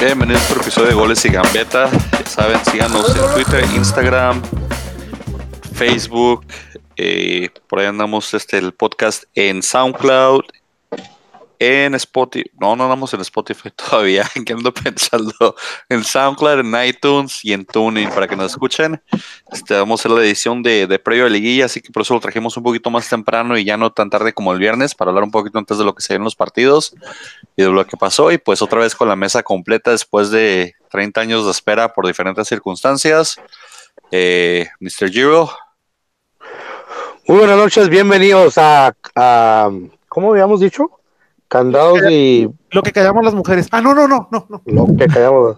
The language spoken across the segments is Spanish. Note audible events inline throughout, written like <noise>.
Bienvenidos a otro episodio de Goles y Gambeta. Ya saben, síganos en Twitter, Instagram, Facebook. eh, por ahí andamos este, el podcast en SoundCloud, en Spotify. No, no andamos en Spotify <laughs> todavía. <laughs> ¿En qué ando pensando? En SoundCloud, en iTunes y en Tuning para que nos escuchen. Este, vamos a hacer la edición de, de previo de liguilla, así que por eso lo trajimos un poquito más temprano y ya no tan tarde como el viernes para hablar un poquito antes de lo que se ven los partidos y de lo que pasó. Y pues otra vez con la mesa completa después de 30 años de espera por diferentes circunstancias. Eh, Mr. Giro, Muy buenas noches, bienvenidos a- ¿cómo habíamos dicho? Candados y Lo que callamos las mujeres. Ah, no, no, no, no, no. lo que callamos.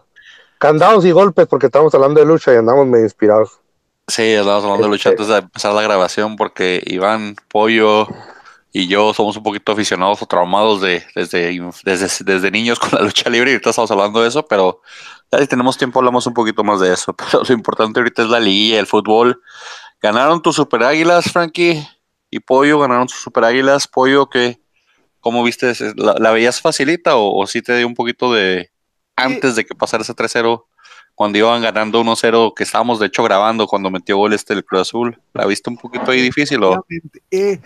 Candados y golpes porque estamos hablando de lucha y andamos medio inspirados. Sí, estábamos hablando de lucha Este- antes de empezar la grabación porque Iván, Pollo y yo somos un poquito aficionados o traumados de, desde, desde, desde niños con la lucha libre y ahorita estamos hablando de eso, pero ya si tenemos tiempo hablamos un poquito más de eso. <laughs> Pero lo importante ahorita es la liguilla, el fútbol. Ganaron tus super águilas, Frankie, y Pollo, ganaron tus super águilas. Pollo, que ¿cómo viste? ¿La, la veías facilita o, o sí te dio un poquito de antes de que pasara ese 3-0? Cuando iban ganando 1-0, que estábamos de hecho grabando cuando metió gol este el Cruz Azul. ¿La viste un poquito ahí difícil o? Eh,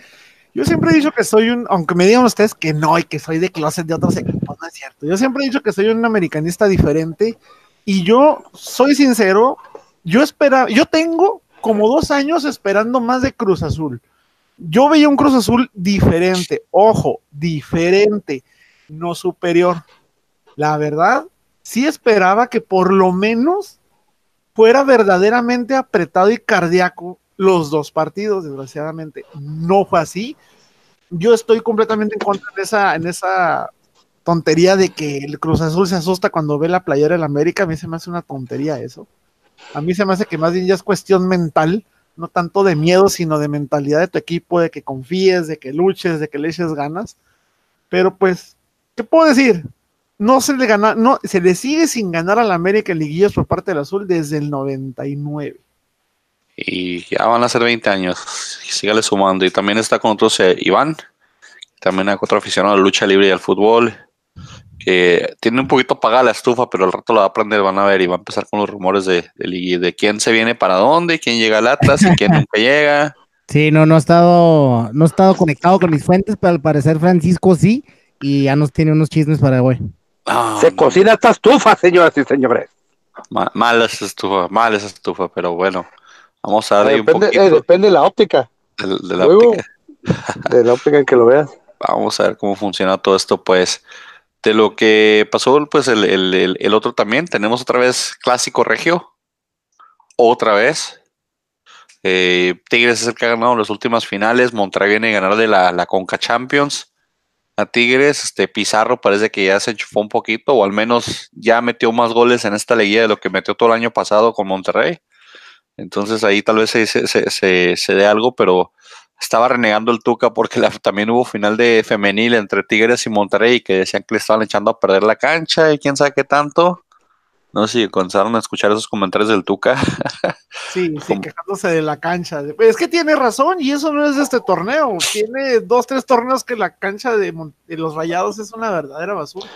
yo siempre he dicho que soy un, aunque me digan ustedes que no y que soy de closet de otros equipos, no es cierto. Yo siempre he dicho que soy un americanista diferente y yo soy sincero, yo esperaba, yo tengo como dos años esperando más de Cruz Azul. Yo veía un Cruz Azul diferente, ojo, diferente, no superior. La verdad, sí esperaba que por lo menos fuera verdaderamente apretado y cardíaco los dos partidos, desgraciadamente. No fue así. Yo estoy completamente en contra de esa, tontería de que el Cruz Azul se asusta cuando ve la playera del América. A mí se me hace una tontería eso. A mí se me hace que más bien ya es cuestión mental, no tanto de miedo, sino de mentalidad de tu equipo, de que confíes, de que luches, de que le eches ganas. Pero pues, ¿qué puedo decir? No se le gana, no, se le sigue sin ganar al América en liguillas por parte del Azul desde el 99. Y ya van a ser 20 años. Sígale sumando. Y también está con nosotros eh, Iván, también hay otro aficionado a lucha libre y al fútbol, que tiene un poquito apagada la estufa, pero al rato la va a prender, van a ver, y va a empezar con los rumores de, de, quién se viene para dónde, quién llega al Atlas y quién nunca llega. <laughs> Sí, no, no he estado, no he estado conectado con mis fuentes, pero al parecer Francisco sí, y ya nos tiene unos chismes para hoy. Ah, Se cocina esta estufa, señoras y señores. ma- mal esa estufa, mal esa estufa, pero bueno, vamos a darle un Depende, poquito eh, depende de la óptica, de, de la Luego- óptica. de la óptica en que lo veas. <laughs> Vamos a ver cómo funciona todo esto, pues. De lo que pasó, pues el, otro también. Tenemos otra vez Clásico Regio. Otra vez. Eh, Tigres es el que ha ganado las últimas finales. Monterrey viene a ganar de la, Conca Champions. A Tigres, este Pizarro parece que ya se enchufó un poquito, o al menos ya metió más goles en esta liguilla de lo que metió todo el año pasado con Monterrey. Entonces ahí tal vez se, se- se dé algo, pero estaba renegando el Tuca porque la- también hubo final de femenil entre Tigres y Monterrey que decían que le estaban echando a perder la cancha y quién sabe qué tanto. No sé si comenzaron a escuchar esos comentarios del Tuca. <laughs> Sí, sí, quejándose de la cancha. Es que tiene razón y eso no es de este torneo. Tiene dos, tres torneos que la cancha de, Mon- de los Rayados es una verdadera basura.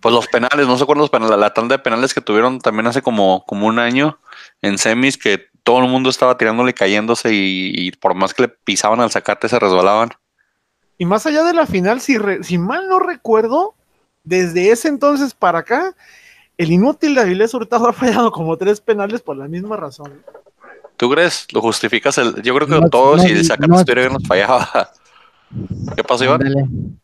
Pues los penales, no sé cuándo los penales, la tanda de penales que tuvieron también hace como, como un año en semis que todo el mundo estaba tirándole y cayéndose y, y por más que le pisaban al sacate se resbalaban. Y más allá de la final, si, re- si mal no recuerdo, desde ese entonces para acá, el inútil de Avilés Hurtado ha fallado como tres penales por la misma razón. ¿Tú crees? ¿Lo justificas? El, yo creo que No, todos no, si el sacate no. estuviera bien nos fallaba. ¿Qué pasó, Iván?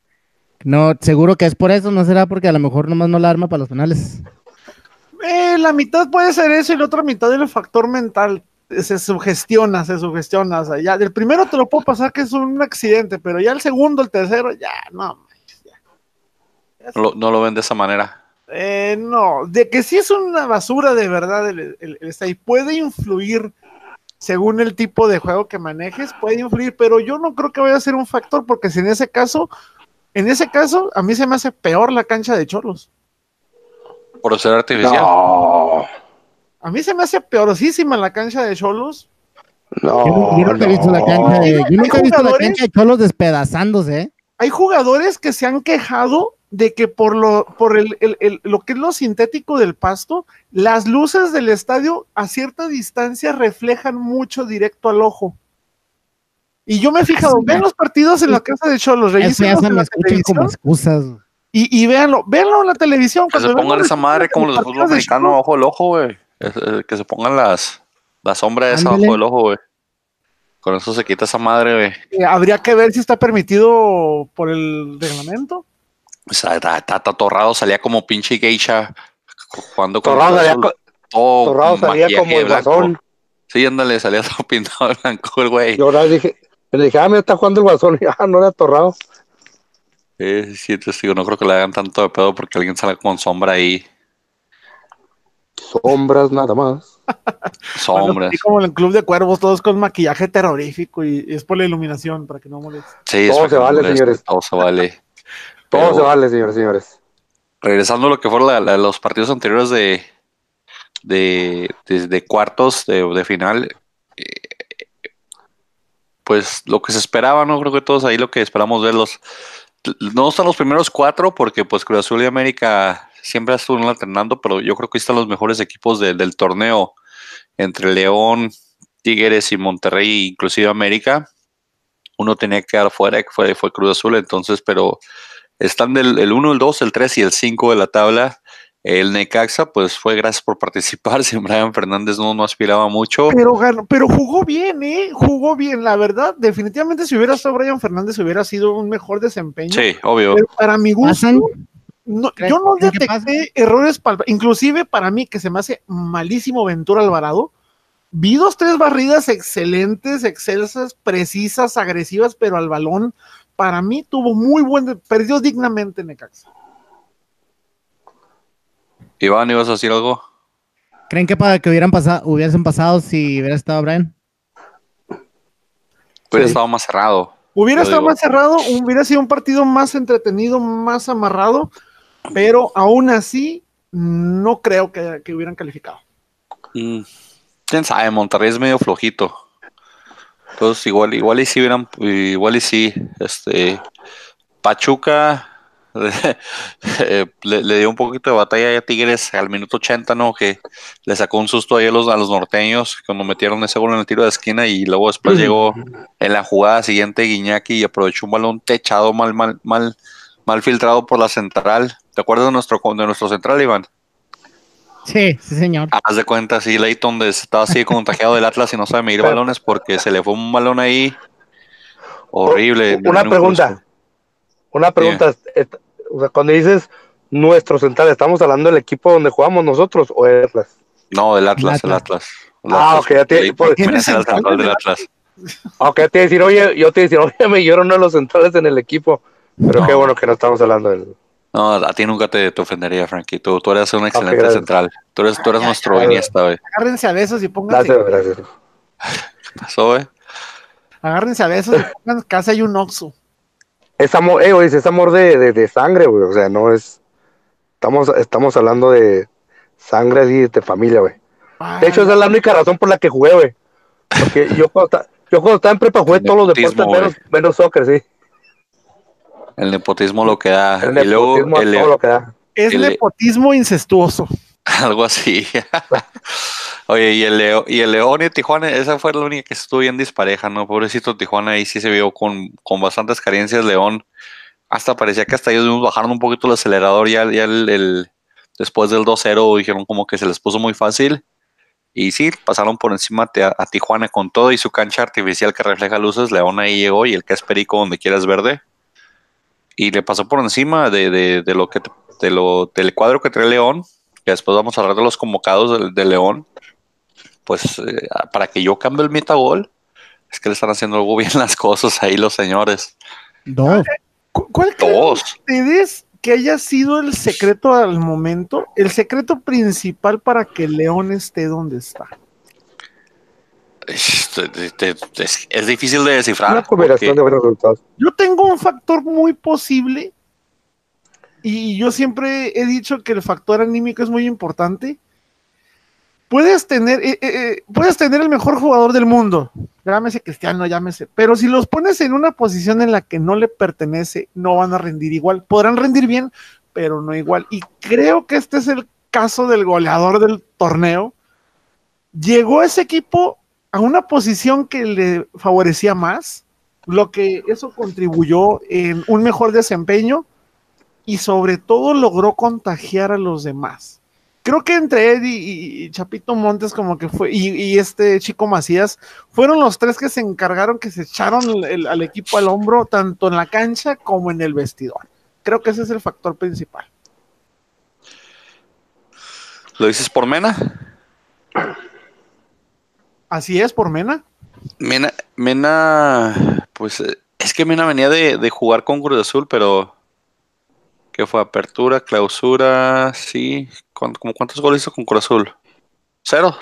No, seguro que es por eso, no será porque a lo mejor nomás no la arma para los penales. Eh, la mitad puede ser eso y la otra mitad el factor mental. Se sugestiona, se sugestiona. O sea, ya, del primero te lo puedo pasar que es un accidente, pero ya el segundo, el tercero, ya, no. manches, ya. Ya No lo, no lo ven de esa manera. Eh, no, de que sí es una basura de verdad el, el, el style, puede influir según el tipo de juego que manejes, puede influir, pero yo no creo que vaya a ser un factor, porque si en ese caso, en ese caso, a mí se me hace peor la cancha de Cholos. Por ser artificial. No, A mí se me hace peorosísima la cancha de Cholos. no. Yo, yo nunca he visto la cancha de, yo nunca he visto la cancha de Cholos despedazándose, ¿eh? Hay jugadores que se han quejado de que por lo, por el, el- el- lo que es lo sintético del pasto, las luces del estadio a cierta distancia reflejan mucho directo al ojo. Y yo me he fijado, ven ya. los partidos en la casa de Cholos, Eso ya se en me la escuchan televisión como excusas. y, y véanlo, véanlo en la televisión. Que se pongan vean esa madre como los fútbol de americano Cholos, ojo el ojo, güey. Es- es- Que se pongan las, la sombra esa Ándale. abajo del ojo, güey. Con eso se quita esa madre, güey. eh, habría que ver si está permitido por el reglamento. O sea, está, está, está torrado, salía como pinche geisha jugando con Torrado salía, co- todo Torrado salía como el blanco. guasón. Sí, ándale, salía <laughs> todo pintado de blanco el güey. Yo ahora dije, le dije, ah, mira, está jugando el guasón. <laughs> Y, ah, no era torrado. Sí, sí, te digo, no creo que le hagan tanto de pedo porque alguien sale con sombra ahí. Sombras nada más. <laughs> Sombras. así como en el club de cuervos, todos con maquillaje terrorífico y, y es por la iluminación, para que no moleste. Sí, Todo se vale, moleste, señores. Todo se vale. <laughs> Todo Pero- se vale, señores, señores. regresando a lo que fueron la- la- los partidos anteriores de, de, de- de cuartos de, de final, eh, pues lo que se esperaba, ¿no? Creo que todos ahí lo que esperamos verlos. No están los primeros cuatro porque pues Cruz Azul y América siempre estuvieron alternando, pero yo creo que están los mejores equipos de- del torneo entre León, Tigres y Monterrey, inclusive América. Uno tenía que quedar fuera, que fue, fue Cruz Azul, entonces, pero están del el 1, el 2, el 3 y el 5 de la tabla. El Necaxa, pues fue gracias por <laughs> participar. Si Brian Fernández no, no aspiraba mucho. Pero, ganó- pero jugó bien, ¿eh? Jugó bien, la verdad. Definitivamente, si hubiera estado Brian Fernández, hubiera sido un mejor desempeño. Sí, obvio. Pero para mi gusto, ¿Pasan? No- ¿Creen- yo no detecté errores, palpa- inclusive para mí, que se me hace malísimo Ventura Alvarado. Vi dos, tres barridas excelentes, excelsas, precisas, agresivas, pero al balón, para mí tuvo muy buen, perdió dignamente Necaxa. Iván, ¿ibas a decir algo? ¿Creen que para que hubieran pasado, hubiesen pasado si hubiera estado Brian? Hubiera Sí. estado más cerrado. Hubiera estado digo- más cerrado, hubiera sido un partido más entretenido, más amarrado, pero aún así no creo que, que hubieran calificado. Mm, Quién sabe, Monterrey es medio flojito. Entonces, igual, igual y sí hubieran, igual y sí, este, Pachuca <laughs> eh, le, le dio un poquito de batalla a Tigres al minuto 80, ¿no? Que le sacó un susto ahí a los, a los norteños cuando metieron ese gol en el tiro de esquina y luego después llegó en la jugada siguiente Guiñaki y aprovechó un balón techado mal, mal, mal, mal filtrado por la central. ¿Te acuerdas de nuestro, de nuestro central, Iván? Sí, sí, señor. Haz de cuenta, sí, Leighton de- estaba así contagiado del Atlas y no sabe medir Pero- balones porque se le fue un balón ahí horrible. Una pregunta. Una pregunta. o sea, cuando dices nuestro central, ¿estamos hablando del equipo donde jugamos nosotros o el Atlas? No, del Atlas, el Atlas. Atlas. El Ah, Atlas, ok, ya te- Leighton por- Jiménez era el ¿Tienes central del central Atlas. Ok, te decir, oye, yo te decir, oye, me lloro uno de los centrales en el equipo. Pero No. qué bueno que no estamos hablando del. No, a ti nunca te, te ofendería, Frankie. Tú, tú eres un excelente central. Tú eres, tú eres nuestro ay, Iniesta, güey. Agárrense a besos y pónganse, Gracias, gracias. ¿Qué pasó, güey? agárrense a besos y pónganse casa y un oxo. Es amor, eh, güey, es amor de, de, de sangre, güey. O sea, no es. Estamos, estamos hablando de sangre así de familia, güey. De hecho, esa es la única razón por la que jugué, güey. Porque yo cuando, yo cuando estaba en prepa jugué todos los deportes menos, menos soccer, sí. El nepotismo lo que da. El y luego nepotismo a el- todo lo que da. es el- nepotismo incestuoso. <laughs> Algo así. <laughs> Oye, y el, Leo, y el León y Tijuana, esa fue la única que estuvo bien dispareja, ¿no? Pobrecito Tijuana, ahí sí se vio con, con bastantes carencias. León, hasta parecía que hasta ellos mismos bajaron un poquito el acelerador. Ya, ya el, el- después del 2-0 dijeron como que se les puso muy fácil. Y sí, pasaron por encima a, a Tijuana con todo y su cancha artificial que refleja luces. León ahí llegó y el que es perico donde quieras verde. Y le pasó por encima de, de- de lo que de lo, del cuadro que trae León, que después vamos a hablar de los convocados de, León. Pues eh, para que yo cambie el mitagol, es que le están haciendo algo bien las cosas ahí los señores. Dos. ¿Cu- ¿Cuál creen Todos. ustedes que haya sido el secreto al momento, el secreto principal para que León esté donde está? Es, es- es difícil de descifrar. Una combinación porque- de buenos resultados. Yo tengo un factor muy posible y yo siempre he dicho que el factor anímico es muy importante puedes tener, eh, eh, eh, puedes tener el mejor jugador del mundo, llámese Cristiano, llámese, pero si los pones en una posición en la que no le pertenece, no van a rendir igual. Podrán rendir bien, pero no igual. Y creo que este es el caso del goleador del torneo. Llegó ese equipo a una posición que le favorecía más, lo que eso contribuyó en un mejor desempeño y sobre todo logró contagiar a los demás. Creo que entre Eddie y, Chapito Montes como que fue, y, este chico Macías, fueron los tres que se encargaron, que se echaron al equipo al hombro, tanto en la cancha como en el vestidor. Creo que ese es el factor principal. ¿Lo dices por Mena? Así es, por Mena. Mena, Mena pues eh, es que Mena venía de, jugar con Cruz Azul, pero ¿qué fue? Apertura, clausura, sí. ¿Cuántos goles hizo con Cruz Azul? ¿Cero?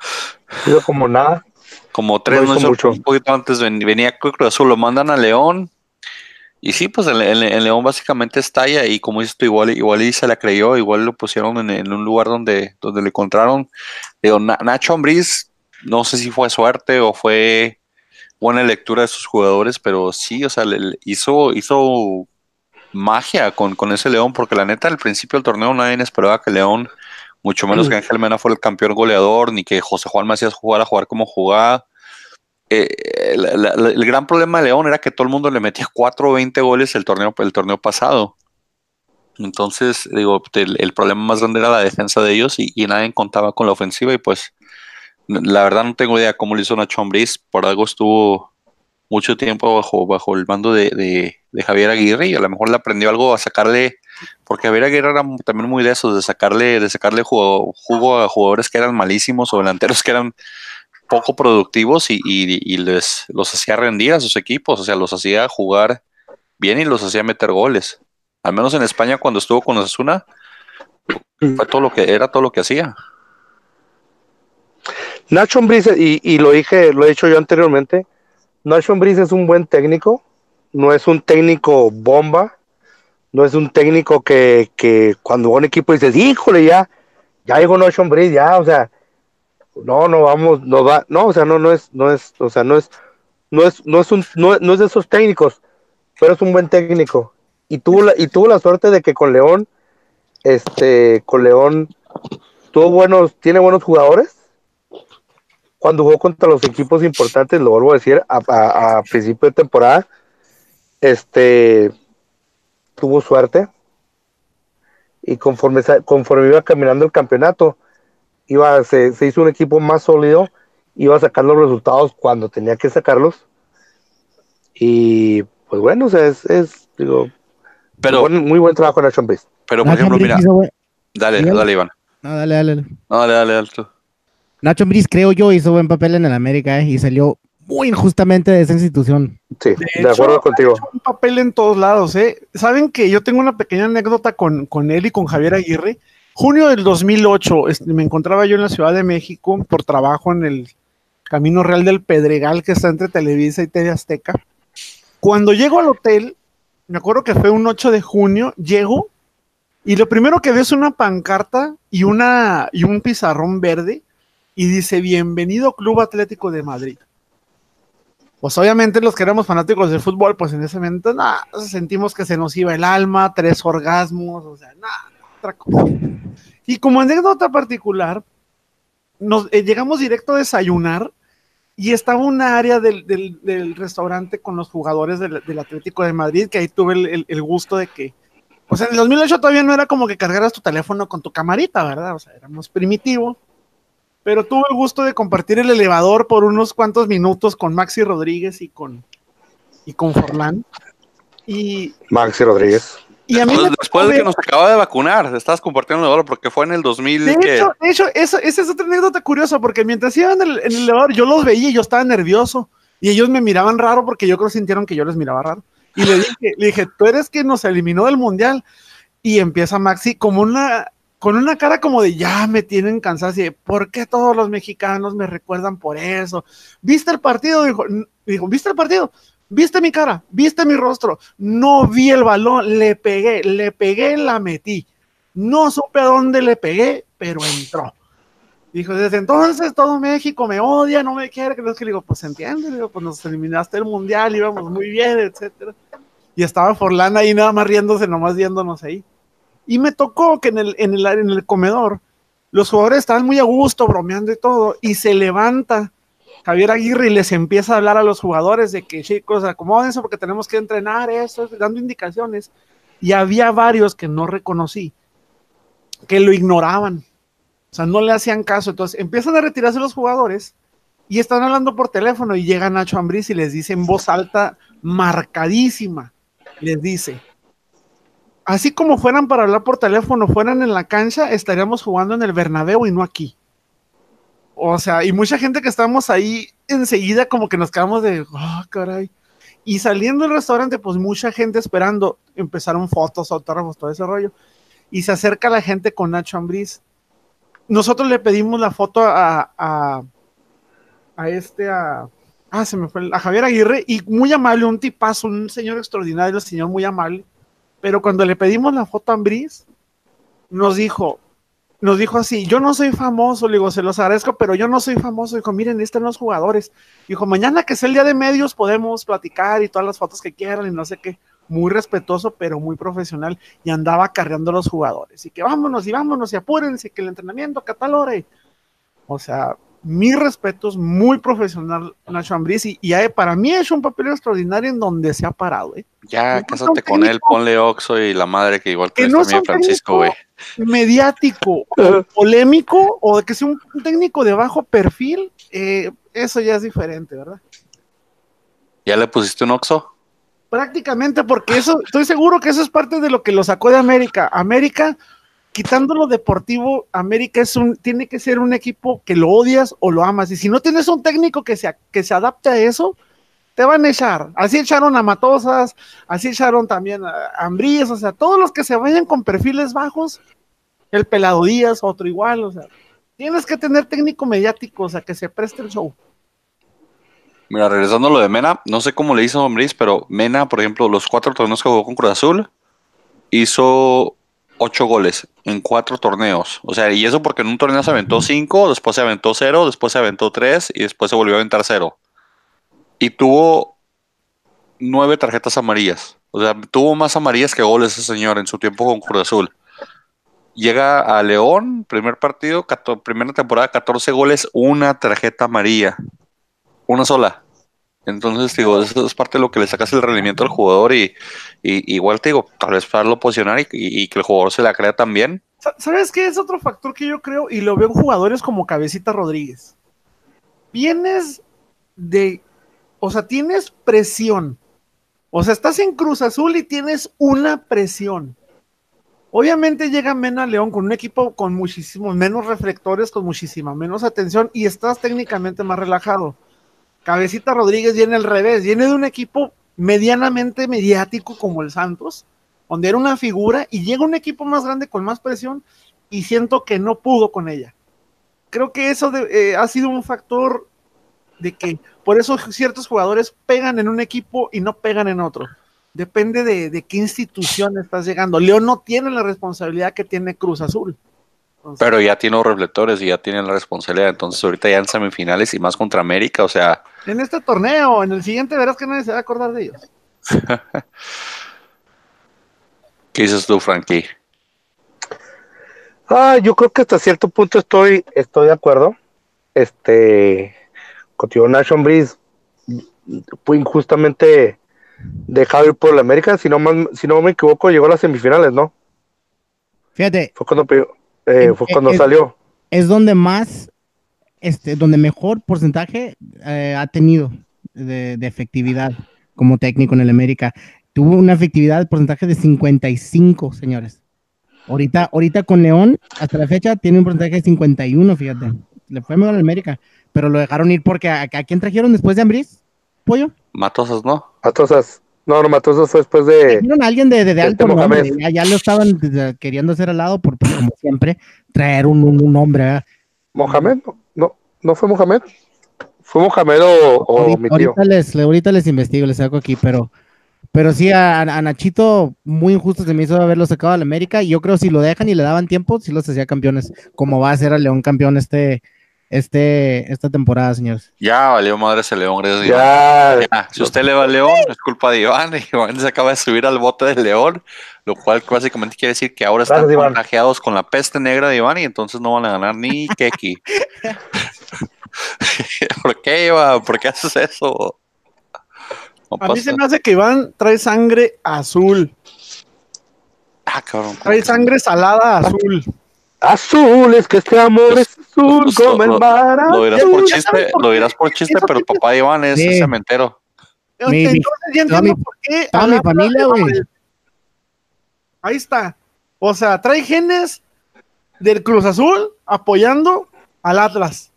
<laughs> Hizo como nada. Como tres, no, mucho. un poquito antes venía con Cruz Azul, lo mandan a León. Y sí, pues el, León básicamente estalla y como dices tú, igual, igual y se la creyó, igual lo pusieron en, un lugar donde, donde le encontraron. Digo, Nacho Ambriz, no sé si fue suerte o fue buena lectura de sus jugadores, pero sí, o sea, le, hizo, hizo magia con, con ese León, porque la neta al principio del torneo nadie esperaba que León, mucho menos que Ángel Mena fuera el campeón goleador, ni que José Juan Macías jugara a jugar como jugaba. Eh, el gran problema de León era que todo el mundo le metía 4 o 20 goles el torneo, el torneo pasado. Entonces, digo, el, problema más grande era la defensa de ellos y, y nadie contaba con la ofensiva y pues la verdad no tengo idea cómo lo hizo Nacho Ambriz, por algo estuvo mucho tiempo bajo, bajo el mando de, Javier Aguirre y a lo mejor le aprendió algo a sacarle, porque Javier Aguirre era también muy de eso, de sacarle, de sacarle jugo, jugo a jugadores que eran malísimos o delanteros que eran poco productivos y, les los hacía rendir a sus equipos, o sea, los hacía jugar bien y los hacía meter goles. Al menos en España cuando estuvo con Osasuna, fue todo lo que era todo lo que hacía. Nacho Ambriz, y, lo dije, lo he dicho yo anteriormente, Nacho Ambriz es un buen técnico, no es un técnico bomba, no es un técnico que, que cuando un equipo dices, híjole, ya, ya llegó Nacho Ambriz, ya, o sea, no, no vamos, no va, no, o sea, no, no es, no es, o sea, no es, no es, no es un, no, no es de esos técnicos, pero es un buen técnico. Y tuvo la, y tuvo la suerte de que con León, este, con León, tuvo buenos, tiene buenos jugadores, cuando jugó contra los equipos importantes, lo vuelvo a decir, a, principio de temporada, este tuvo suerte y conforme, conforme iba caminando el campeonato, iba, se, hizo un equipo más sólido, iba a sacar los resultados cuando tenía que sacarlos. Y pues bueno, o sea, es, es digo, pero, muy buen trabajo en la Champions. Pero por ejemplo, mira, dale, dale, Iván. No, dale, dale. No, dale, dale, dale. Nacho Ambriz, creo yo, hizo buen papel en el América eh, y salió muy injustamente de esa institución. Sí, de, acuerdo contigo. un papel en todos lados, ¿eh? Saben que yo tengo una pequeña anécdota con, con él y con Javier Aguirre. Junio del 2008, este, me encontraba yo en la Ciudad de México por trabajo en el Camino Real del Pedregal, que está entre Televisa y TV Azteca. Cuando llego al hotel, me acuerdo que fue un 8 de junio, llego y lo primero que veo es una pancarta y, una, y un pizarrón verde y dice, bienvenido Club Atlético de Madrid. Pues obviamente los que éramos fanáticos del fútbol, pues en ese momento, nada, sentimos que se nos iba el alma, tres orgasmos, o sea, nada, otra cosa. Y como anécdota particular, nos eh, llegamos directo a desayunar y estaba una área del, del, restaurante con los jugadores del, Atlético de Madrid, que ahí tuve el, el, gusto de que, o sea, en el 2008 todavía no era como que cargaras tu teléfono con tu camarita, ¿verdad? O sea, éramos primitivo pero tuve el gusto de compartir el elevador por unos cuantos minutos con Maxi Rodríguez y con, y con Forlán. Y, Maxi Rodríguez. Y a mí después, de que nos acaba de vacunar, estabas compartiendo el elevador porque fue en el 2000. De hecho, de hecho esa es otra anécdota curiosa porque mientras iban en el, en el elevador yo los veía y yo estaba nervioso y ellos me miraban raro porque yo creo que sintieron que yo les miraba raro. Y le dije, le dije, tú eres quien nos eliminó del mundial. Y empieza Maxi como una con una cara como de ya me tienen cansado, así de ¿por qué todos los mexicanos me recuerdan por eso? ¿Viste el partido? Dijo, dijo, ¿viste el partido? ¿Viste mi cara? ¿Viste mi rostro? No vi el balón, le pegué, le pegué, la metí. No supe a dónde le pegué, pero entró. Dijo, desde entonces todo México me odia, no me quiere, que no es que le digo, pues entiende, digo, pues nos eliminaste el mundial, íbamos muy bien, etcétera. Y estaba Forlán ahí nada más riéndose, nomás viéndonos ahí. Y me tocó que en el, en el, comedor los jugadores estaban muy a gusto, bromeando y todo, y se levanta Javier Aguirre y les empieza a hablar a los jugadores de que chicos, acomódense porque tenemos que entrenar eso, dando indicaciones. Y había varios que no reconocí, que lo ignoraban o sea, no le hacían caso. Entonces empiezan a retirarse los jugadores y están hablando por teléfono y llega Nacho Ambriz y les dice en voz alta, marcadísima, les dice, así como fueran para hablar por teléfono, fueran en la cancha, estaríamos jugando en el Bernabéu y no aquí. O sea, y mucha gente que estamos ahí enseguida como que nos quedamos de, ah, caray. Y saliendo del restaurante, pues mucha gente esperando, empezaron fotos, autógrafos, todo ese rollo. Y se acerca la gente con Nacho Ambriz nosotros le pedimos la foto a, a, a este, a, ah, se me fue, a Javier Aguirre, y muy amable, un tipazo, un señor extraordinario, señor muy amable, pero cuando le pedimos la foto a Ambris, nos dijo, nos dijo así, yo no soy famoso, le digo, se los agradezco, pero yo no soy famoso, dijo, miren, están los jugadores, dijo, mañana que sea el día de medios podemos platicar y todas las fotos que quieran y no sé qué, muy respetuoso, pero muy profesional, y andaba cargando a los jugadores. Y que vámonos y vámonos y apúrense, que el entrenamiento catalore. O sea, mis respetos, muy profesional Nacho Ambriz, y, para mí ha hecho un papel extraordinario en donde se ha parado. ¿eh? Ya, cásate con él, ponle Oxo y la madre que igual que, no también Francisco, güey. Mediático, <laughs> polémico, o que sea un técnico de bajo perfil, eh, eso ya es diferente, ¿verdad? ¿Ya le pusiste un Oxo? Prácticamente, porque eso, estoy seguro que eso es parte de lo que lo sacó de América. América, quitando lo deportivo, América es un, tiene que ser un equipo que lo odias o lo amas. Y si no tienes un técnico que se, que se adapte a eso, te van a echar. Así echaron a Matosas, así echaron también a Ambríes, o sea, todos los que se vayan con perfiles bajos, el Pelado Díaz, otro igual, o sea, tienes que tener técnico mediático, o sea, que se preste el show. Mira, regresando a lo de Mena, no sé cómo le hizo Hombris, pero Mena, por ejemplo, los cuatro torneos que jugó con Cruz Azul, hizo ocho goles en cuatro torneos. O sea, y eso porque en un torneo se aventó cinco, después se aventó cero, después se aventó tres y después se volvió a aventar cero. Y tuvo nueve tarjetas amarillas. O sea, tuvo más amarillas que goles ese señor en su tiempo con Cruz Azul. Llega a León, primer partido, primera temporada, 14 goles, una tarjeta amarilla una sola. Entonces, digo, eso es parte de lo que le sacas el rendimiento al jugador y, igual te digo, tal vez para lo posicionar y, que el jugador se la crea también. ¿Sabes qué es otro factor que yo creo? Y lo veo en jugadores como Cabecita Rodríguez. Vienes de, o sea, tienes presión. O sea, estás en Cruz Azul y tienes una presión. Obviamente llega Mena León con un equipo con muchísimos menos reflectores, con muchísima menos atención y estás técnicamente más relajado Cabecita Rodríguez viene al revés, viene de un equipo medianamente mediático como el Santos, donde era una figura y llega un equipo más grande con más presión y siento que no pudo con ella. Creo que eso eh, ha sido un factor de que por eso ciertos jugadores pegan en un equipo y no pegan en otro. Depende de, qué institución estás llegando. León no tiene la responsabilidad que tiene Cruz Azul. Pero ya tiene los reflectores y ya tiene la responsabilidad. Entonces, ahorita ya en semifinales y más contra América, o sea. En este torneo, en el siguiente verás que nadie se va a acordar de ellos. <laughs> ¿Qué dices tú, Frankie? Ah, yo creo que hasta cierto punto estoy, estoy de acuerdo. Este, contigo Nation Breeze fue injustamente dejado ir por la América. Si no, si no me equivoco, llegó a las semifinales, ¿no? Fíjate. Fue cuando eh, fue cuando salió. Es donde más, este, donde mejor porcentaje eh, ha tenido de, efectividad como técnico en el América. Tuvo una efectividad de porcentaje de 55, señores. Ahorita, ahorita con León, hasta la fecha, tiene un porcentaje de 51, fíjate. Le fue mejor al América, pero lo dejaron ir porque ¿a, quién trajeron después de Ambris? ¿Pollo? Matosas, ¿no? Matosas. No, no, Matosas fue después de. a alguien de, de, alto nombre, ya, lo estaban queriendo hacer al lado, por, como siempre, traer un, un, nombre. ¿Mohamed? No, no fue Mohamed. ¿Fue Mohamed o, ahorita, mi tío? Ahorita les, ahorita les investigo, les saco aquí, pero, Pero sí, a, a Nachito muy injusto se me hizo haberlo sacado a la América. Y yo creo que si lo dejan y le daban tiempo, sí los hacía campeones. Como va a ser a León campeón este, este, esta temporada, señores. Ya valió madre ese León, gracias a Ya, Iván. Ya, Si usted le va a León, es culpa de Iván. <laughs> Iván se acaba de subir al bote del León, lo cual básicamente quiere decir que ahora están contagiados con la peste negra de Iván y entonces no van a ganar ni <laughs> Keki. <laughs> ¿Por qué, Iván? ¿Por qué haces eso? No A mí se me hace que Iván trae sangre azul. Ah, cabrón. Trae sangre salada azul. azul, es que este amor es azul Pues, como lo- el mar. Lo dirás por chiste, por lo dirás por chiste, pero el papá de Iván es Sí. cementero. Mi- Entonces ya entiendo por qué. mi familia, güey. Ahí está. O sea, trae genes del Cruz Azul apoyando al Atlas.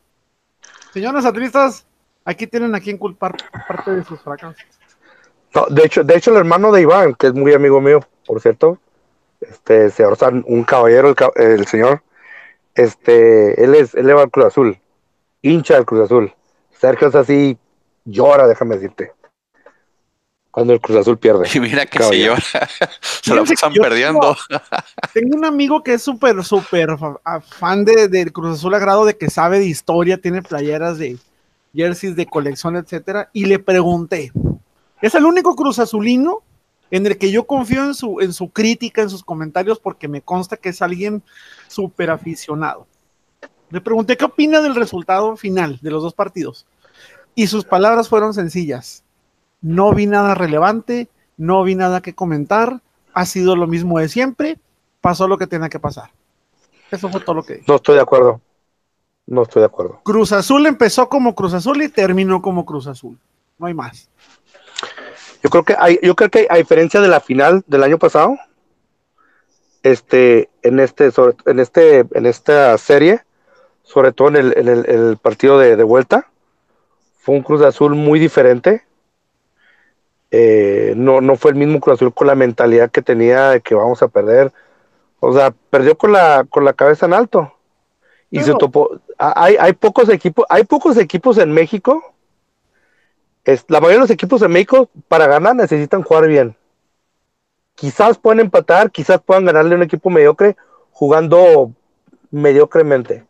Señores atlistas, aquí tienen a quien culpar parte de sus fracasos. No, de hecho, de hecho, el hermano de Iván, que es muy amigo mío, por cierto, este San- un caballero, el, el señor, este, él es, él va al Cruz Azul, hincha del Cruz Azul. Sergio es así, llora, déjame decirte. Cuando el Cruz Azul pierde. <laughs> Y mira que <laughs> se Caballero. lleva, se Fíjense pasan perdiendo. Tengo un amigo que es súper, súper fan de, del Cruz Azul a grado de que sabe de historia, tiene playeras de jerseys de colección, etcétera, y le pregunté, es el único Cruz Azulino en el que yo confío en su, en su crítica, en sus comentarios, porque me consta que es alguien súper aficionado. Le pregunté qué opina del resultado final de los dos partidos. Y sus palabras fueron sencillas. No vi nada relevante, no vi nada que comentar, ha sido lo mismo de siempre, pasó lo que tenía que pasar. Eso fue todo lo que dije. No estoy de acuerdo. No estoy de acuerdo. Cruz Azul empezó como Cruz Azul y terminó como Cruz Azul. No hay más. Yo creo que hay, yo creo que a diferencia de la final del año pasado, este, en este, sobre- en este, en esta serie, sobre todo en el, en el- el partido de, de vuelta, fue un Cruz Azul muy diferente. Eh, no, no fue el mismo Cruz Azul con la mentalidad que tenía de que vamos a perder. O sea, perdió con la, con la cabeza en alto. Y se topó. Hay, hay pocos equipos, hay pocos equipos en México es- la mayoría de los equipos en México para ganar necesitan jugar bien. Quizás pueden empatar, quizás puedan ganarle a un equipo mediocre jugando mediocremente.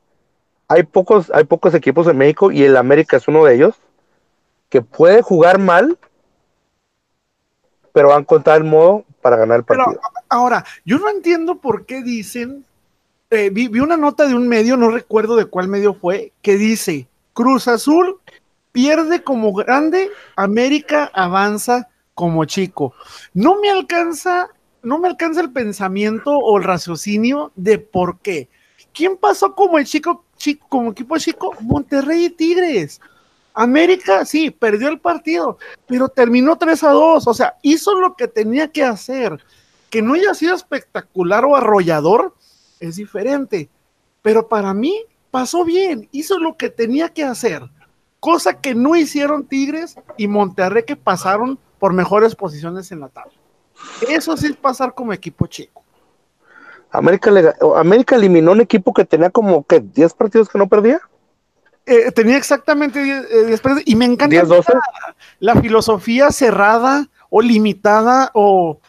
Hay pocos, hay pocos equipos en México y el América es uno de ellos que puede jugar mal, pero va a encontrar el modo para ganar el Pero partido. ahora, yo no entiendo por qué dicen, eh, vi, vi una nota de un medio, no recuerdo de cuál medio fue, que dice, Cruz Azul pierde como grande, América avanza como chico. No me alcanza, no me alcanza el pensamiento o el raciocinio de por qué. ¿Quién pasó como el chico, chico como equipo chico? Monterrey y Tigres. América, sí, perdió el partido, pero terminó 3 a 2. O sea, hizo lo que tenía que hacer. Que no haya sido espectacular o arrollador es diferente. Pero para mí pasó bien, hizo lo que tenía que hacer. Cosa que no hicieron Tigres y Monterrey que pasaron por mejores posiciones en la tabla. Eso sí es pasar como equipo chico. América, le, América eliminó un equipo que tenía como que 10 partidos que no perdía. Eh, tenía exactamente 10 eh,10 partidos, y me encanta 10, 12. la filosofía cerrada o limitada o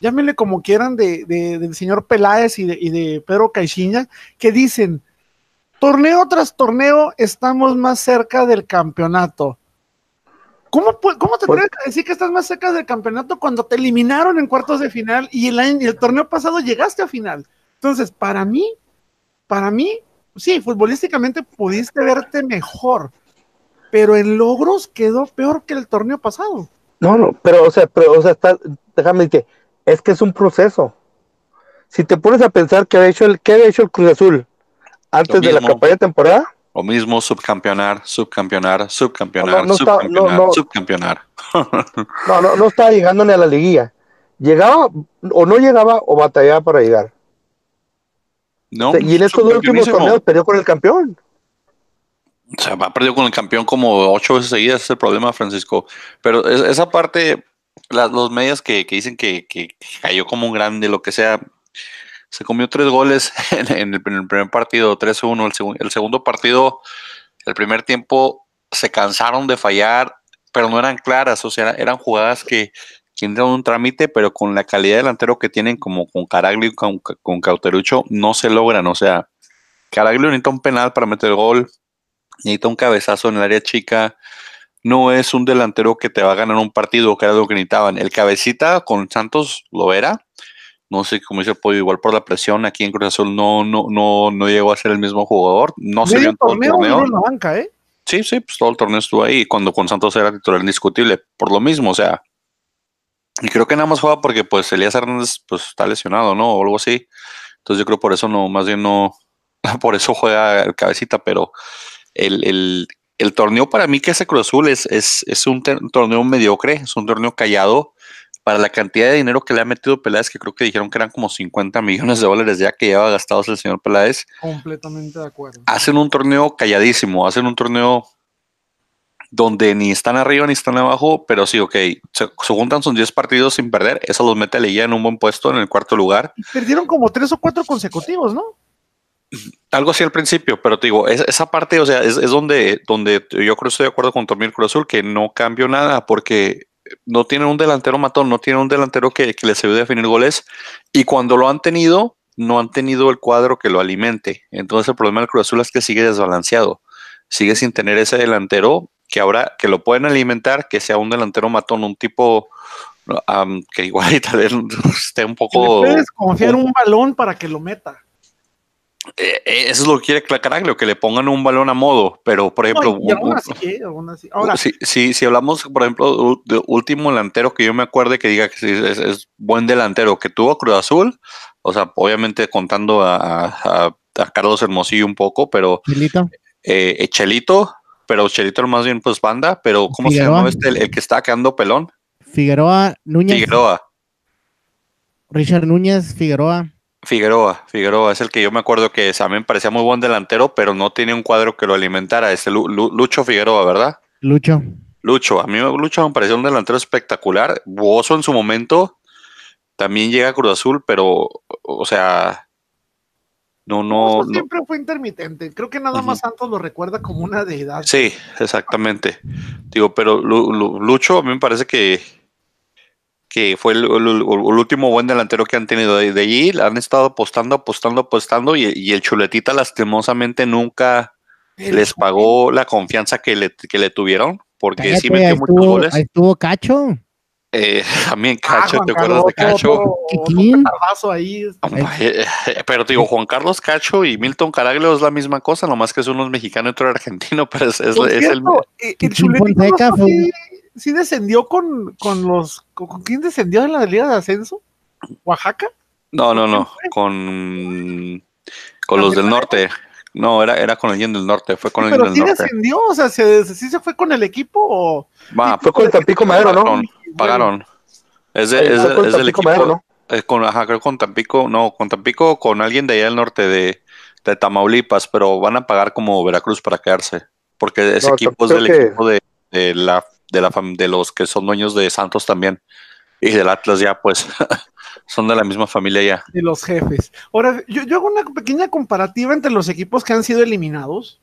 llámenle como quieran de, de- del señor Peláez y de, y de Pedro Caixinha que dicen torneo tras torneo estamos más cerca del campeonato. ¿Cómo, cómo te Pues- atreves a decir que estás más cerca del campeonato cuando te eliminaron en cuartos de final y el, año- y el torneo pasado llegaste a final? Entonces, para mí, para mí, sí, futbolísticamente pudiste verte mejor, pero en logros quedó peor que el torneo pasado. No, no, pero, o sea, pero, o sea, está, déjame decirte, es que es un proceso. Si te pones a pensar que había hecho el, ¿qué había hecho el Cruz Azul antes de la campaña de temporada, Lo mismo, subcampeonar, subcampeonar, subcampeonar, No, no está- subcampeonar, no, no. subcampeonar. no, no, no estaba llegando ni a la liguilla. Llegaba, o no llegaba, o batallaba para llegar. No, y en estos dos últimos torneos perdió con el campeón. O sea, ha perdido con el campeón como ocho veces seguidas, ese es el problema, Francisco. Pero es- esa parte, las, los medios que, que dicen que, que cayó como un grande, lo que sea, se comió tres goles <laughs> en, en el, en el primer partido, 3-1. El, el segundo partido, el primer tiempo, se cansaron de fallar, pero no eran claras, o sea, eran jugadas que, que entra en un trámite, pero con la calidad de delantero que tienen, como con Caraglio y con, con Cauterucho, no se logran. O sea, Caraglio necesita un penal para meter el gol, necesita un cabezazo en el área chica. No es un delantero que te va a ganar un partido, que era lo que necesitaban. El cabecita con Santos lo era. No sé cómo dice Pollo, igual por la presión aquí en Cruz Azul no, no, no, no llegó a ser el mismo jugador. No se vio en todo el torneo. La banca, ¿eh? Sí, sí, pues todo el torneo estuvo ahí. Cuando con Santos era titular indiscutible. Por lo mismo, o sea. Y creo que nada más juega porque pues Elías Hernández pues está lesionado, ¿no? O algo así. Entonces yo creo por eso no, más bien no, <laughs> por eso juega el cabecita, pero el, torneo para mí que hace Cruz Azul es, es, un, torneo mediocre, es un torneo callado para la cantidad de dinero que le ha metido Peláez, que creo que dijeron que eran como 50 millones de dólares ya que lleva gastados el señor Peláez. Completamente de acuerdo. Hacen un torneo calladísimo, hacen un torneo donde ni están arriba ni están abajo, pero sí, ok, se, juntan sus 10 partidos sin perder, eso los mete a Leía en un buen puesto en el cuarto lugar. perdieron como tres o cuatro consecutivos, ¿no? Algo así al principio, pero te digo, esa parte, o sea, es, donde, donde yo creo que estoy de acuerdo con Tomir Cruz Azul, que no cambió nada porque no tienen un delantero matón, no tienen un delantero que, les ayude a definir goles y cuando lo han tenido, no han tenido el cuadro que lo alimente. Entonces el problema del Cruz Azul es que sigue desbalanceado, sigue sin tener ese delantero que ahora que lo pueden alimentar, que sea un delantero matón, un tipo que igual tal vez esté un poco... puedes confiar un balón para que lo meta. Eh, eh, eso es lo que quiere Caraglio, que le pongan un balón a modo, pero por ejemplo, si, si, hablamos, por ejemplo, de último delantero que yo me acuerde que diga que es, buen delantero, que tuvo Cruz Azul, o sea, obviamente contando a, Carlos Hermosillo un poco, pero Chelito, eh, Chelito pero Chelito más bien pues banda, pero ¿cómo se llama este, el, que está quedando pelón? Figueroa Núñez. Figueroa. Richard Núñez, Figueroa. Figueroa, Figueroa es el que yo me acuerdo que también parecía muy buen delantero, pero no tiene un cuadro que lo alimentara. Este Lucho Figueroa, ¿verdad? Lucho. Lucho, a mí Lucho me pareció un delantero espectacular. Buoso en su momento, también llega a Cruz Azul, pero, o sea, no, no. siempre fue intermitente. Creo que nada más Santos lo recuerda como una deidad. Sí, exactamente. Digo, pero Lucho a mí me parece que que fue el, último buen delantero que han tenido. De, allí han estado apostando, apostando, apostando y, el chuletita lastimosamente nunca les pagó la confianza que le, que le tuvieron porque sí metió muchos goles. Ahí estuvo Cacho. Eh, <laughs> también ah, Cacho, ¿te acuerdas de Cacho? Ahí. Eh, pero te digo, Juan Carlos Cacho y Milton Caraglio es la misma cosa, nomás que es uno mexicano y otro argentino, <laughs> pero es, es, el... Eh, el sí descendió con, con los. Con, quién descendió en la Liga de Ascenso? ¿Oaxaca? No, no, no. Con, con los del norte. No, era, era con alguien del norte, fue con alguien del sí norte. descendió, o sea, ¿sí se fue con el equipo o...? Va, fue con el Tampico Madero, ¿no? Pagaron. Es, de, es, es del equipo... Madero, ¿no? Es con, ajá, creo con Tampico, no, con Tampico, con alguien de allá del norte de, de Tamaulipas, pero van a pagar como Veracruz para quedarse, porque ese equipo es del equipo de, de la de, la de los que son dueños de Santos también. Y del Atlas ya, pues, <laughs> son de la misma familia ya. De los jefes. Ahora, yo, yo, hago una pequeña comparativa entre los equipos que han sido eliminados.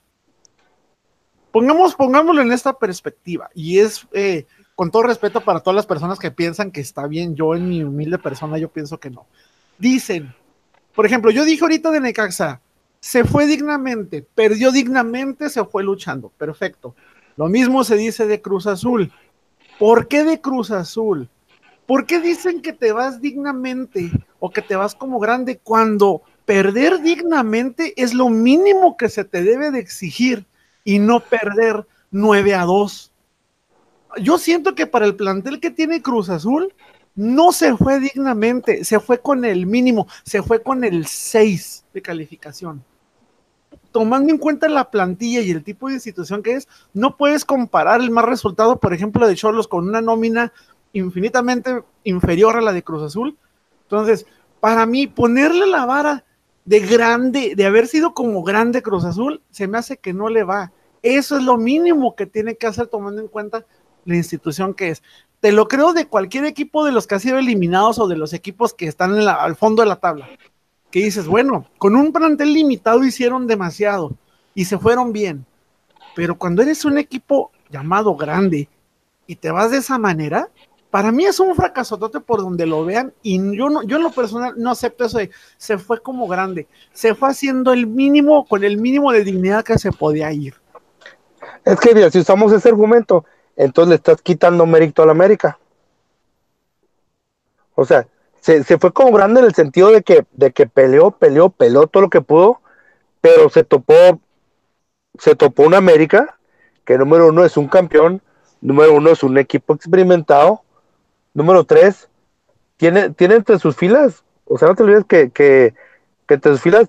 Pongamos, pongámoslo en esta perspectiva. Y es, eh, con todo respeto para todas las personas que piensan que está bien, yo en mi humilde persona, yo pienso que no. Dicen, por ejemplo, yo dije ahorita de Necaxa, se fue dignamente, perdió dignamente, se fue luchando. Perfecto. Lo mismo se dice de Cruz Azul. ¿Por qué de Cruz Azul? ¿Por qué dicen que te vas dignamente o que te vas como grande cuando perder dignamente es lo mínimo que se te debe de exigir y no perder 9 a 2? Yo siento que para el plantel que tiene Cruz Azul no se fue dignamente, se fue con el mínimo, se fue con el 6 de calificación tomando en cuenta la plantilla y el tipo de institución que es, no puedes comparar el más resultado, por ejemplo, de Cholos con una nómina infinitamente inferior a la de Cruz Azul. Entonces, para mí, ponerle la vara de grande, de haber sido como grande Cruz Azul, se me hace que no le va. Eso es lo mínimo que tiene que hacer tomando en cuenta la institución que es. Te lo creo de cualquier equipo de los que ha sido eliminados o de los equipos que están al fondo de la tabla que dices, bueno, con un plantel limitado hicieron demasiado y se fueron bien. Pero cuando eres un equipo llamado grande y te vas de esa manera, para mí es un fracasotote por donde lo vean y yo no, yo en lo personal no acepto eso de se fue como grande, se fue haciendo el mínimo con el mínimo de dignidad que se podía ir. Es que si usamos ese argumento, entonces le estás quitando mérito a la América. O sea, se, se, fue como grande en el sentido de que, de que peleó, peleó, peleó todo lo que pudo, pero se topó, se topó una América que número uno es un campeón, número uno es un equipo experimentado, número tres, tiene, tiene entre sus filas, o sea, no te olvides que, que, que entre sus filas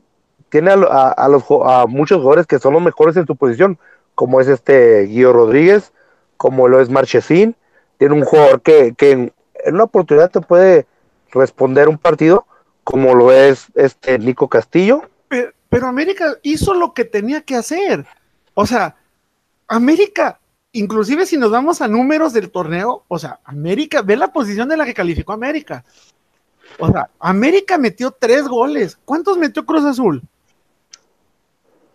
tiene a, a, a, los, a muchos jugadores que son los mejores en su posición, como es este Guido Rodríguez, como lo es Marchesín, tiene un jugador que, en, una oportunidad te puede responder un partido, como lo es este Nico Castillo. Pero, pero América hizo lo que tenía que hacer. O sea, América, inclusive si nos vamos a números del torneo, o sea, América, ve la posición de la que calificó América. O sea, América metió tres goles. ¿Cuántos metió Cruz Azul?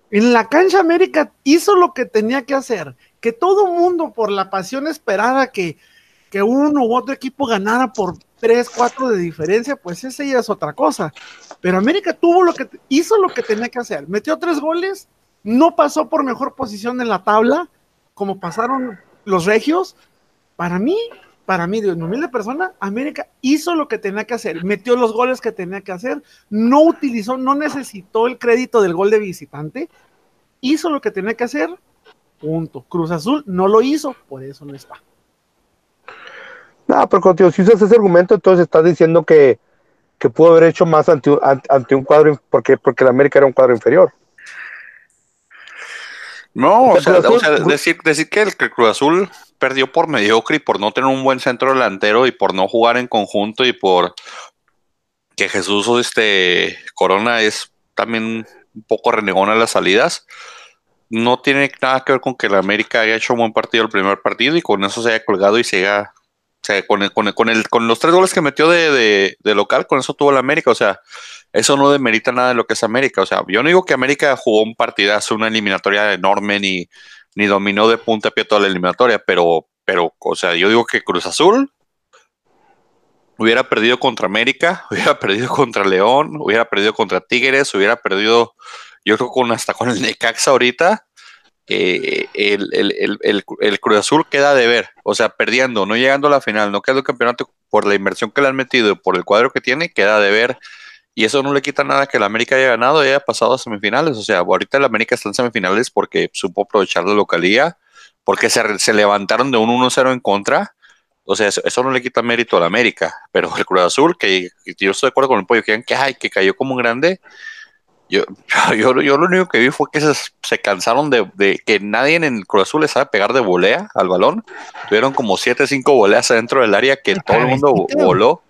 En la cancha América hizo lo que tenía que hacer. Que todo mundo por la pasión esperara que, que uno u otro equipo ganara por 3, 4 de diferencia, pues esa ya es otra cosa. Pero América tuvo lo que hizo lo que tenía que hacer. Metió tres goles, no pasó por mejor posición en la tabla, como pasaron los regios. Para mí, para mí, de una humilde persona, América hizo lo que tenía que hacer, metió los goles que tenía que hacer, no utilizó, no necesitó el crédito del gol de visitante, hizo lo que tenía que hacer, punto. Cruz Azul no lo hizo, por eso no está. No, pero contigo, si usas ese argumento, entonces estás diciendo que, que pudo haber hecho más ante, ante un cuadro, porque, porque el América era un cuadro inferior. No, o sea, o sea, decir, decir que el, que el Cruz Azul perdió por mediocre y por no tener un buen centro delantero y por no jugar en conjunto y por que Jesús este Corona es también un poco renegón a las salidas. No tiene nada que ver con que el América haya hecho un buen partido el primer partido y con eso se haya colgado y se haya o sea, con, el, con, el, con, el, con los tres goles que metió de, local, con eso tuvo el América. O sea, eso no demerita nada de lo que es América. O sea, yo no digo que América jugó un partidazo, una eliminatoria enorme, ni, ni dominó de punta a pie toda la eliminatoria, pero, pero, o sea, yo digo que Cruz Azul hubiera perdido contra América, <laughs> hubiera perdido contra León, hubiera perdido contra Tigres, hubiera perdido, yo creo con hasta con el Necaxa ahorita, el, el, el, el, Cruz Azul queda de ver, o sea, perdiendo, no llegando a la final, no quedando campeonato por la inversión que le han metido, por el cuadro que tiene, queda de ver. Y eso no le quita nada que el América haya ganado y haya pasado a semifinales. O sea, ahorita el América está en semifinales porque supo aprovechar la localía, porque se, se levantaron de un 1-0 en contra. O sea, eso, eso, no le quita mérito al América. Pero el Cruz Azul, que, que yo estoy de acuerdo con el pollo, que, que, ay, que cayó como un grande, yo, <laughs> yo, yo, lo único que vi fue que se, se cansaron de, de, que nadie en el Cruz Azul le sabe pegar de volea al balón. Tuvieron como 7, 5 voleas adentro del área que el todo el mundo voló.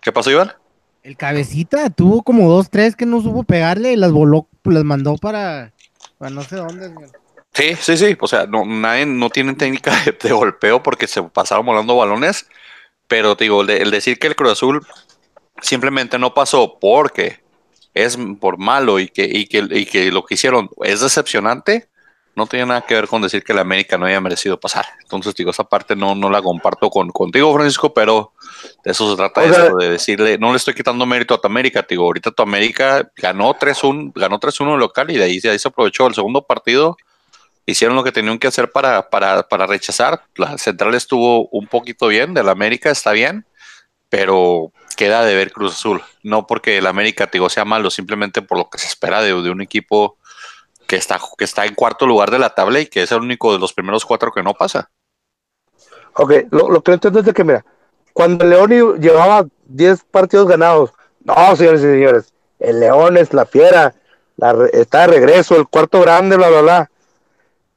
¿Qué pasó, Iván? El cabecita tuvo como dos, tres que no supo pegarle y las voló, las mandó para, para no sé dónde. Sí, sí, sí. O sea, no, nadie no tienen técnica de, de golpeo porque se pasaron volando balones. Pero te digo, el, el decir que el Cruz Azul simplemente no pasó porque es por malo y que, y que, y que lo que hicieron es decepcionante, no tiene nada que ver con decir que la América no haya merecido pasar. Entonces, digo, esa parte no, no la comparto con, contigo, Francisco, pero de eso se trata, eso, de decirle, no le estoy quitando mérito a tu América, digo, ahorita tu América ganó 3-1, ganó 3-1 local y de ahí, de ahí se aprovechó el segundo partido, hicieron lo que tenían que hacer para, para, para rechazar, la central estuvo un poquito bien, de la América está bien, pero queda de ver Cruz Azul. No porque el América digo, sea malo, simplemente por lo que se espera de, un equipo que está, que está en cuarto lugar de la tabla y que es el único de los primeros cuatro que no pasa. Ok, lo, lo que entiendo es que, mira, cuando León llevaba 10 partidos ganados, no, señores y señores, el León es la fiera, la, está de regreso, el cuarto grande, bla, bla, bla.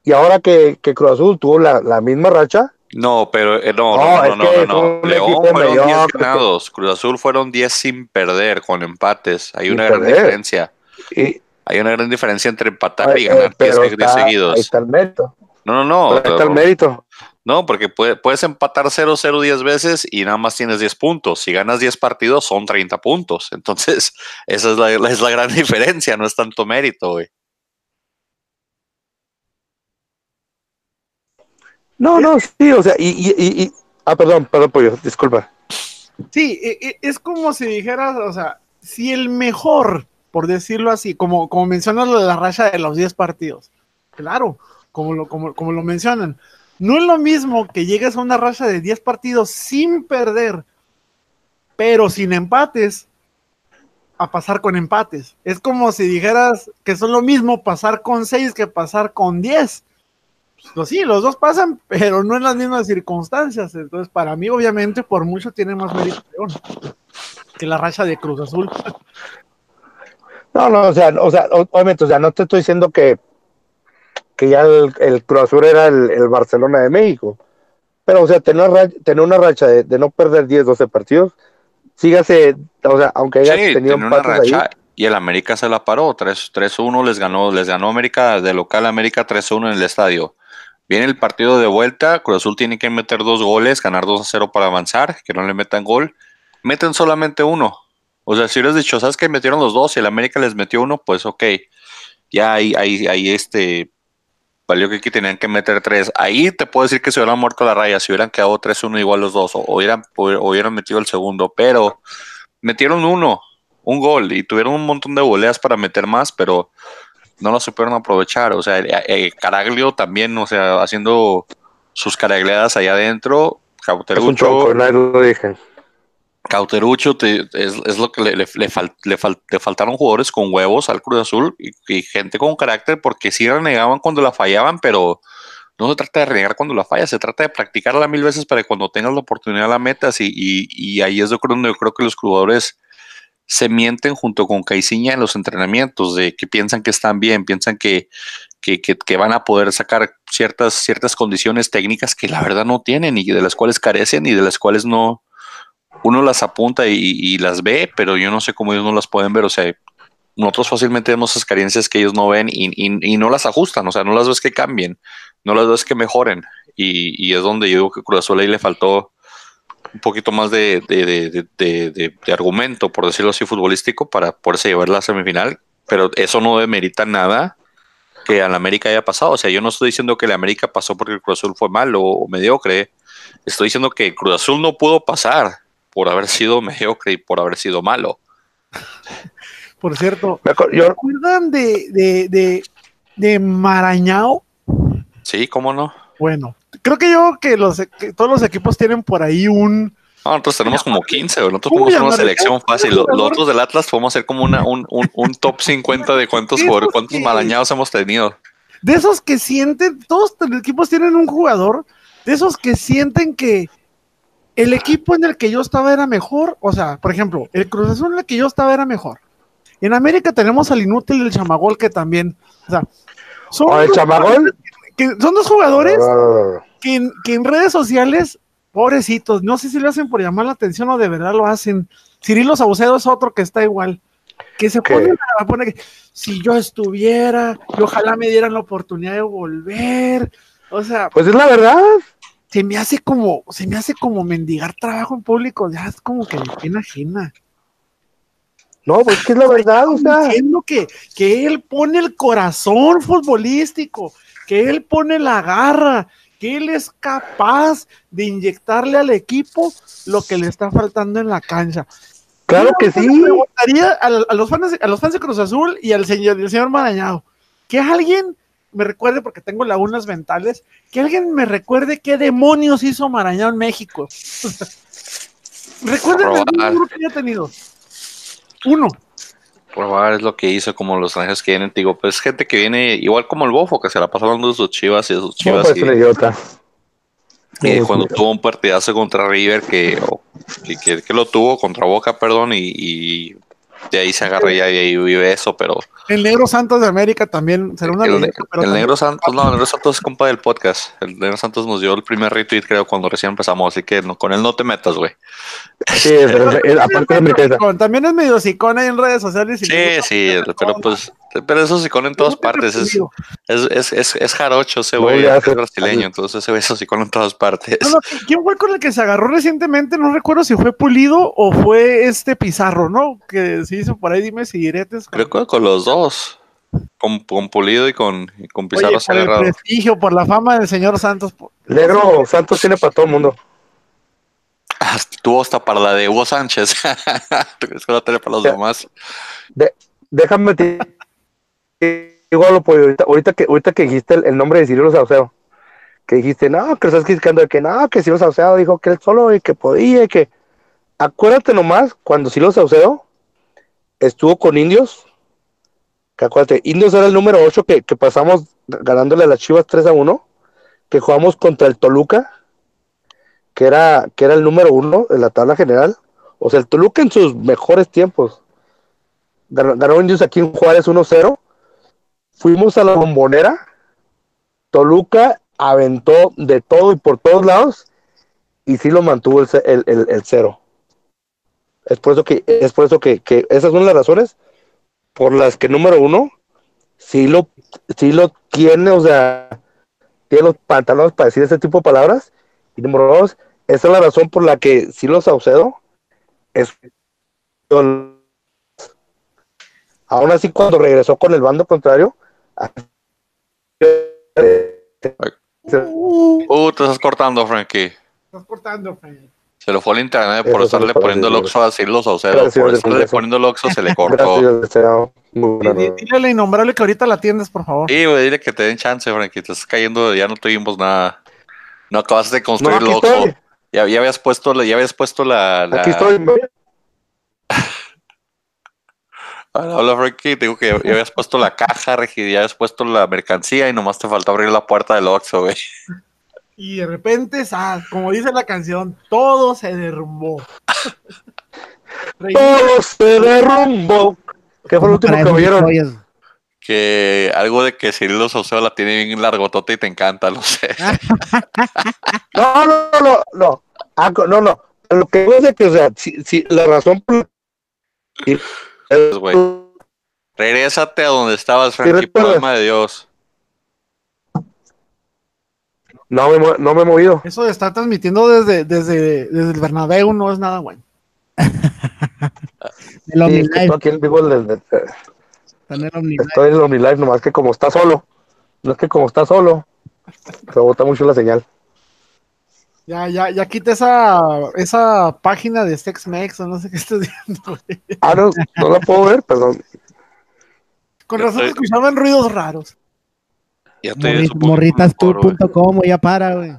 Y ahora que, que Cruz Azul tuvo la, la misma racha, no, pero eh, no, no, no, no, no, no. León fueron 10 ganados, Cruz Azul fueron 10 sin perder, con empates. Hay una gran perder. diferencia. Y, Hay una gran diferencia entre empatar y ganar 10 está, seguidos. Ahí está el mérito. No, no, no. Ahí está el mérito. No, porque puede, puedes empatar 0-0 10 veces y nada más tienes 10 puntos. Si ganas 10 partidos, son 30 puntos. <laughs> Entonces, esa es la, es la gran <laughs> diferencia, no es tanto mérito, güey. No, no, sí, o sea, y, y, Ah, perdón, perdón, pollo, disculpa. Sí, e- e- es como si dijeras, o sea, si el mejor, por decirlo así, como, como mencionas la racha de los 10 partidos, claro, como lo, como, como lo mencionan, no es lo mismo que llegues a una racha de 10 partidos sin perder, pero sin empates, a pasar con empates. Es como si dijeras que son lo mismo pasar con 6 que pasar con 10. Pues sí, los dos pasan, pero no en las mismas circunstancias. Entonces, para mí, obviamente, por mucho tiene más mérito León que la racha de Cruz Azul. No, no, o sea, o sea, obviamente, o sea, no te estoy diciendo que, que ya el, el Cruz Azul era el, el Barcelona de México. Pero, o sea, tener, una ra- tener una racha de, de no perder 10, 12 partidos, sígase, o sea, aunque haya Sí, tenido tenía una racha ahí, y el América se la paró. 3 3-1 les ganó, les ganó América de local América 3-1 en el estadio. Viene el partido de vuelta, Cruz Azul tiene que meter dos goles, ganar 2-0 para avanzar, que no le metan gol. Meten solamente uno. O sea, si hubieras dicho, ¿sabes que Metieron los dos y el América les metió uno, pues ok. Ya ahí, ahí, ahí este. Valió que aquí tenían que meter tres. Ahí te puedo decir que se hubieran muerto la raya, si hubieran quedado 3-1 igual los dos, o, hubieran, hubieran metido el segundo, pero metieron uno, un gol, y tuvieron un montón de voleas para meter más, pero no lo supieron aprovechar. O sea, eh, Caraglio también, o sea, haciendo sus caragleadas allá adentro. es un Cauterucho, tronco, nadie lo dije. Cauterucho te- es, es lo que le, le- le fal- le fal- le faltaron jugadores con huevos al Cruz Azul y, y gente con carácter porque sí renegaban cuando la fallaban, pero no se trata de renegar cuando la fallas, se trata de practicarla mil veces para que cuando tengas la oportunidad la metas y, y- y ahí es donde yo creo que los jugadores se mienten junto con Caiciña en los entrenamientos, de que piensan que están bien, piensan que, que, que- que van a poder sacar ciertas, ciertas condiciones técnicas que la verdad no tienen y de las cuales carecen y de las cuales no, uno las apunta y, las ve, pero yo no sé cómo ellos no las pueden ver. O sea, nosotros fácilmente vemos esas carencias que ellos no ven y, y- y no las ajustan. O sea, no las ves que cambien, no las ves que mejoren. Y, y es donde yo digo que Cruz Azul ahí le faltó un poquito más de, de, de- de- de- de- de argumento, por decirlo así, futbolístico, para poderse llevar la semifinal. Pero eso no demerita nada que al América haya pasado. O sea, yo no estoy diciendo que el América pasó porque el Cruz Azul fue malo o mediocre. Estoy diciendo que Cruz Azul no pudo pasar por haber sido mediocre y por haber sido malo. Por cierto, Me acuer- ¿se Yo, acuerdan de, de, de, de Marañao? Sí, cómo no. Bueno, creo que yo que, los, que todos los equipos tienen por ahí un... No, nosotros tenemos como 15, güey. nosotros ¿Cómo podemos hacer una selección ¿Un fácil. Lo- Los otros del Atlas podemos hacer como una, un, un, un top 50 de cuántos jugadores, cuántos malañados hemos tenido. De esos que sienten, todos los equipos tienen un jugador, de esos que sienten que el equipo en el que yo estaba era mejor, o sea, por ejemplo, el Cruz Azul en el que yo estaba era mejor. En América tenemos al inútil del chamagol que también, o sea, son, o el chamagol. Que- son dos jugadores que en, que en redes sociales, pobrecitos, no sé si lo hacen por llamar la atención o de verdad lo hacen. Cirilo Saucedo es otro que está igual, que se pone a poner que si yo estuviera, y ojalá me dieran la oportunidad de volver. O sea, Pues es la verdad. se me hace como, se me hace como mendigar trabajo en público, ya es como que pena ajena. No, pues que es la verdad, o sea. Diciendo que, que él pone el corazón futbolístico, que él pone la garra, que él es capaz de inyectarle al equipo lo que le está faltando en la cancha. Claro que sí. a, a los fans, a los fans de Cruz Azul y al señor, al señor Marañado, que alguien me recuerde, porque tengo lagunas mentales, que alguien me recuerde qué demonios hizo Marañado en México. <laughs> Recuerden el que haya tenido. Uno. Probar es lo que hizo como los extranjeros que vienen, digo, pues gente que viene igual como el Bofo, que se la pasa hablando de sus chivas y de sus No, chivas. pues y- idiota. Cuando tuvo un partidazo contra River que, o- que, que- que lo tuvo contra Boca, perdón, y, y de ahí se agarra ya y ahí vive eso, pero El Negro Santos de América también será una el, leyenda, pero el también- Negro Santos, no, el Negro Santos es compa del podcast. El Negro Santos nos dio el primer retweet, creo, cuando recién empezamos, así que no, con él no te metas, güey. Sí, pero es- es- aparte de mi casa. También es medio sicón ahí en redes sociales. y Sí, sí, pero pues, pero eso sí con en todas partes, es, es, es, es, es jarocho ese güey, es brasileño, entonces ese eso sí con en todas partes. No, no, ¿Quién fue con el que se agarró recientemente? No recuerdo si fue Pulido o fue este Pizarro, ¿no? Que se hizo por ahí, dime si diretes. Creo que con los dos, con, con Pulido y con, y con Pizarro Oye, se por el prestigio, por la fama del señor Santos. Negro Santos tiene para todo el mundo. Tuvo hasta para la de Hugo Sánchez. <laughs> ¿Tú crees que va a tener para los demás? Déjame algo, pollo, ahorita, que, ahorita que dijiste el, nombre de Cirilo Saucedo, que dijiste, no, que estás criticando de que no, que Cirilo Saucedo dijo que él solo y que podía y que. Acuérdate nomás cuando Cirilo Saucedo estuvo con Indios, que acuérdate, Indios era el número 8 que, que pasamos ganándole a las Chivas 3 a 1, que jugamos contra el Toluca, que era, que era el número 1 en la tabla general. O sea, el Toluca en sus mejores tiempos ganó, ganó Indios aquí en Juárez 1-0. Fuimos a la bombonera. Toluca aventó de todo y por todos lados y sí lo mantuvo el, el, el- cero. Es por eso que, es por eso que, que esas son las razones por las que número uno sí lo, sí lo tiene, o sea, tiene los pantalones para decir ese tipo de palabras. Y número dos, esa es la razón por la que Silo Saucedo es Aún así, cuando regresó con el bando contrario, Uh, te estás cortando, Frankie. Estás cortando, Frank. Se lo fue al internet por estarle poniendo el oxo a Cirilo Saucedo. Por estarle poniendo el oxo se le cortó. Dile a la innombrable que ahorita la atiendes, por favor. Sí, güey, dile que te den chance, Frankie. Te estás cayendo, ya no tuvimos nada. No acabas de No, construir aquí el oxo. Ya, ya habías puesto, la- ya habías puesto la. la... aquí estoy. Hola, hola, Frankie. Te digo que ya ya habías puesto la caja, Regi, ya habías puesto la mercancía y nomás te falta abrir la puerta del oxo, güey. Y de repente, ¡zas! como dice la canción, todo se derrumbó. <laughs> Todo se derrumbó. ¿Qué fue lo último que vieron? Que algo de que Cirilo Saucedo la tiene bien largotota y te encanta, lo sé. <laughs> No, no, no, no. Ah, no, no. Lo que digo es de que, o sea, si, si la razón por Güey. Regrésate a donde estabas, Frankie, por alma de Dios. no, me, no me he movido. Eso de estar transmitiendo desde, desde, desde el Bernabéu no es nada bueno. <laughs> El Sí, OmniLive, es que estoy aquí en vivo, el- el- el- está en el OmniLive. estoy en el nomás que como está solo. No es que como está solo, se bota mucho la señal. Ya, ya, ya quita esa, esa página de SexMex o no sé qué estás viendo, güey. Ah, no, no la puedo ver, perdón. Con razón estoy- escuchaban ruidos raros. Ya Morri- ya para, güey.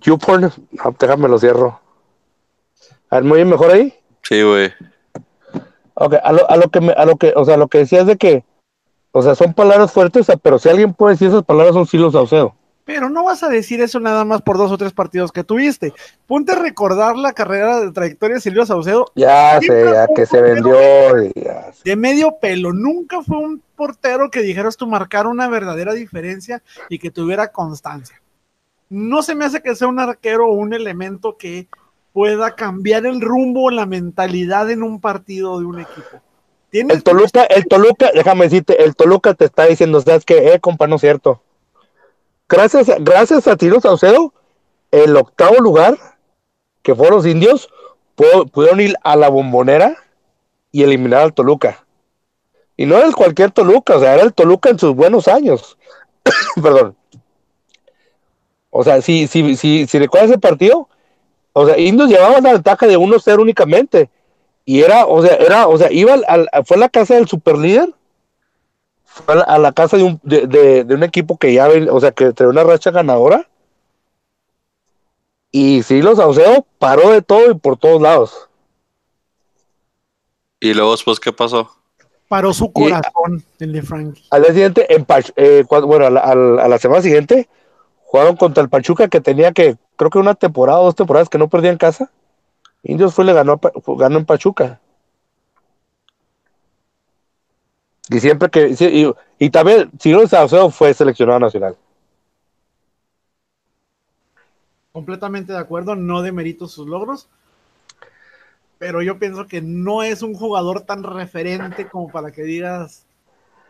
YouPorn, no, déjame lo cierro. A ver, muy bien, mejor ahí. Sí, güey. Ok, a lo, a lo que me, a lo que, o sea, lo que decía es de que, o sea, son palabras fuertes, o sea, pero si alguien puede decir esas palabras son Silo Saucedo. Pero no vas a decir eso nada más por dos o tres partidos que tuviste. Ponte a recordar la carrera de trayectoria de Silvio Saucedo Ya sé, ya que se vendió. ya de medio pelo. Nunca fue un portero que dijeras tú marcar una verdadera diferencia y que tuviera constancia. No se me hace que sea un arquero o un elemento que pueda cambiar el rumbo o la mentalidad en un partido de un equipo. El Toluca, el Toluca, déjame decirte, el Toluca te está diciendo, ¿sabes qué? Eh, compa, no es cierto. Gracias, gracias a Tiro Saucedo, el octavo lugar, que fueron los indios, pu- pudieron ir a la bombonera y eliminar al Toluca. Y no era el cualquier Toluca, o sea, era el Toluca en sus buenos años. <coughs> Perdón. O sea, si, si, si, si recuerdas ese partido, o sea, Indios llevaban la ventaja de 1-0 únicamente. Y era, o sea, era, o sea, iba al, al- fue la casa del superlíder, fue a la, a la casa de un, de, de- de un equipo que ya, ven- o sea, que trae una racha ganadora. Y sí, los Saucedo paró de todo y por todos lados. Y luego después, ¿qué pasó? paró su corazón, el de Frankie. Al día siguiente, en Pach- eh, cuando- bueno, a la, a la- a la semana siguiente, jugaron contra el Pachuca que tenía que, creo que una temporada o dos temporadas que no perdía en casa. Indios fue y le ganó, ganó en Pachuca. Y siempre que, y, y también, Ciro Saucedo fue seleccionado nacional. Completamente de acuerdo, no demerito sus logros. Pero yo pienso que no es un jugador tan referente como para que digas.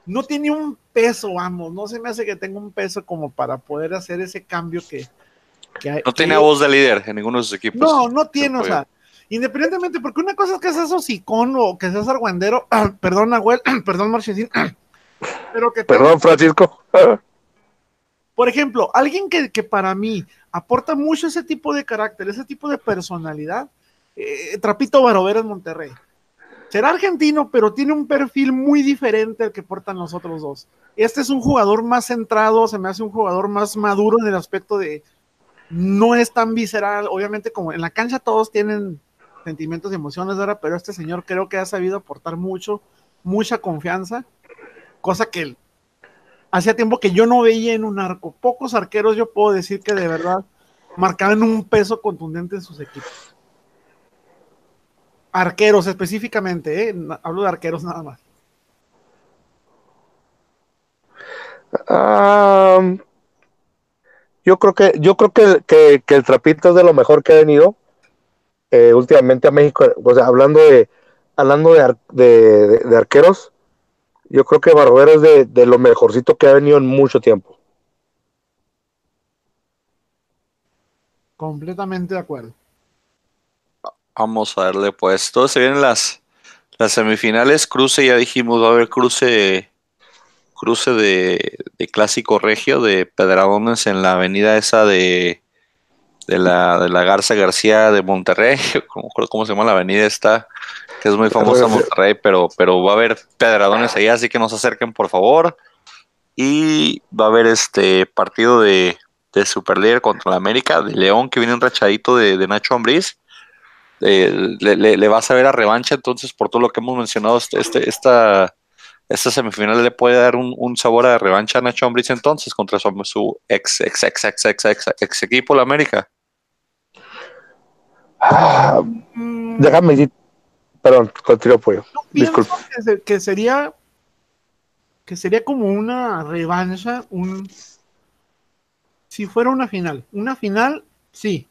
No tiene un peso, vamos. No se me hace que tenga un peso como para poder hacer ese cambio que. que hay- No tiene voz de líder en ninguno de sus equipos. No, no tiene, o Oye. sea. Independientemente, porque una cosa es que seas hocicón o que seas argüendero, <clears throat> perdón, Nahuel, <clears throat> perdón, Marchesín, <clears throat> pero que te Perdón, Francisco. Por ejemplo, alguien que, que para mí aporta mucho ese tipo de carácter, ese tipo de personalidad, eh, Trapito Barovero en Monterrey. Será argentino, pero tiene un perfil muy diferente al que portan los otros dos. Este es un jugador más centrado, se me hace un jugador más maduro en el aspecto de no es tan visceral. Obviamente, como en la cancha todos tienen sentimientos y emociones, ¿verdad? pero este señor creo que ha sabido aportar mucho, mucha confianza, cosa que hacía tiempo que yo no veía en un arco. Pocos arqueros yo puedo decir que de verdad marcaban un peso contundente en sus equipos. Arqueros específicamente, ¿eh? hablo de arqueros nada más. Um, yo creo que yo creo que, que, el trapito es de lo mejor que ha venido eh, últimamente a México. O sea, hablando de hablando de, de, de arqueros, yo creo que Barbero es de, de, lo mejorcito que ha venido en mucho tiempo. Completamente de acuerdo. Vamos a darle pues. Todos se vienen las, las semifinales. Cruce, ya dijimos, va a haber cruce, cruce de, de clásico regio de Pedradones en la avenida esa de, de, la, de la Garza García de Monterrey. <laughs> ¿Cómo, ¿Cómo se llama la avenida esta? que es muy famosa en Monterrey, pero, pero va a haber pedradones allá, así que no se acerquen, por favor. Y va a haber este partido de, de Superlíder contra la América, de León, que viene un rachadito de, de Nacho Ambriz. Eh, le, le, le, vas a ver a revancha, entonces, por todo lo que hemos mencionado, este, este esta, esta semifinal le puede dar un, un sabor a revancha a Nacho Ambriz entonces contra su, su ex, ex, ex, ex, ex, ex, ex equipo, la América. Ah, déjame decir Perdón, continúo, pollo. Disculpe. Que, que, sería que sería como una revancha, un si fuera una final. Una final, sí.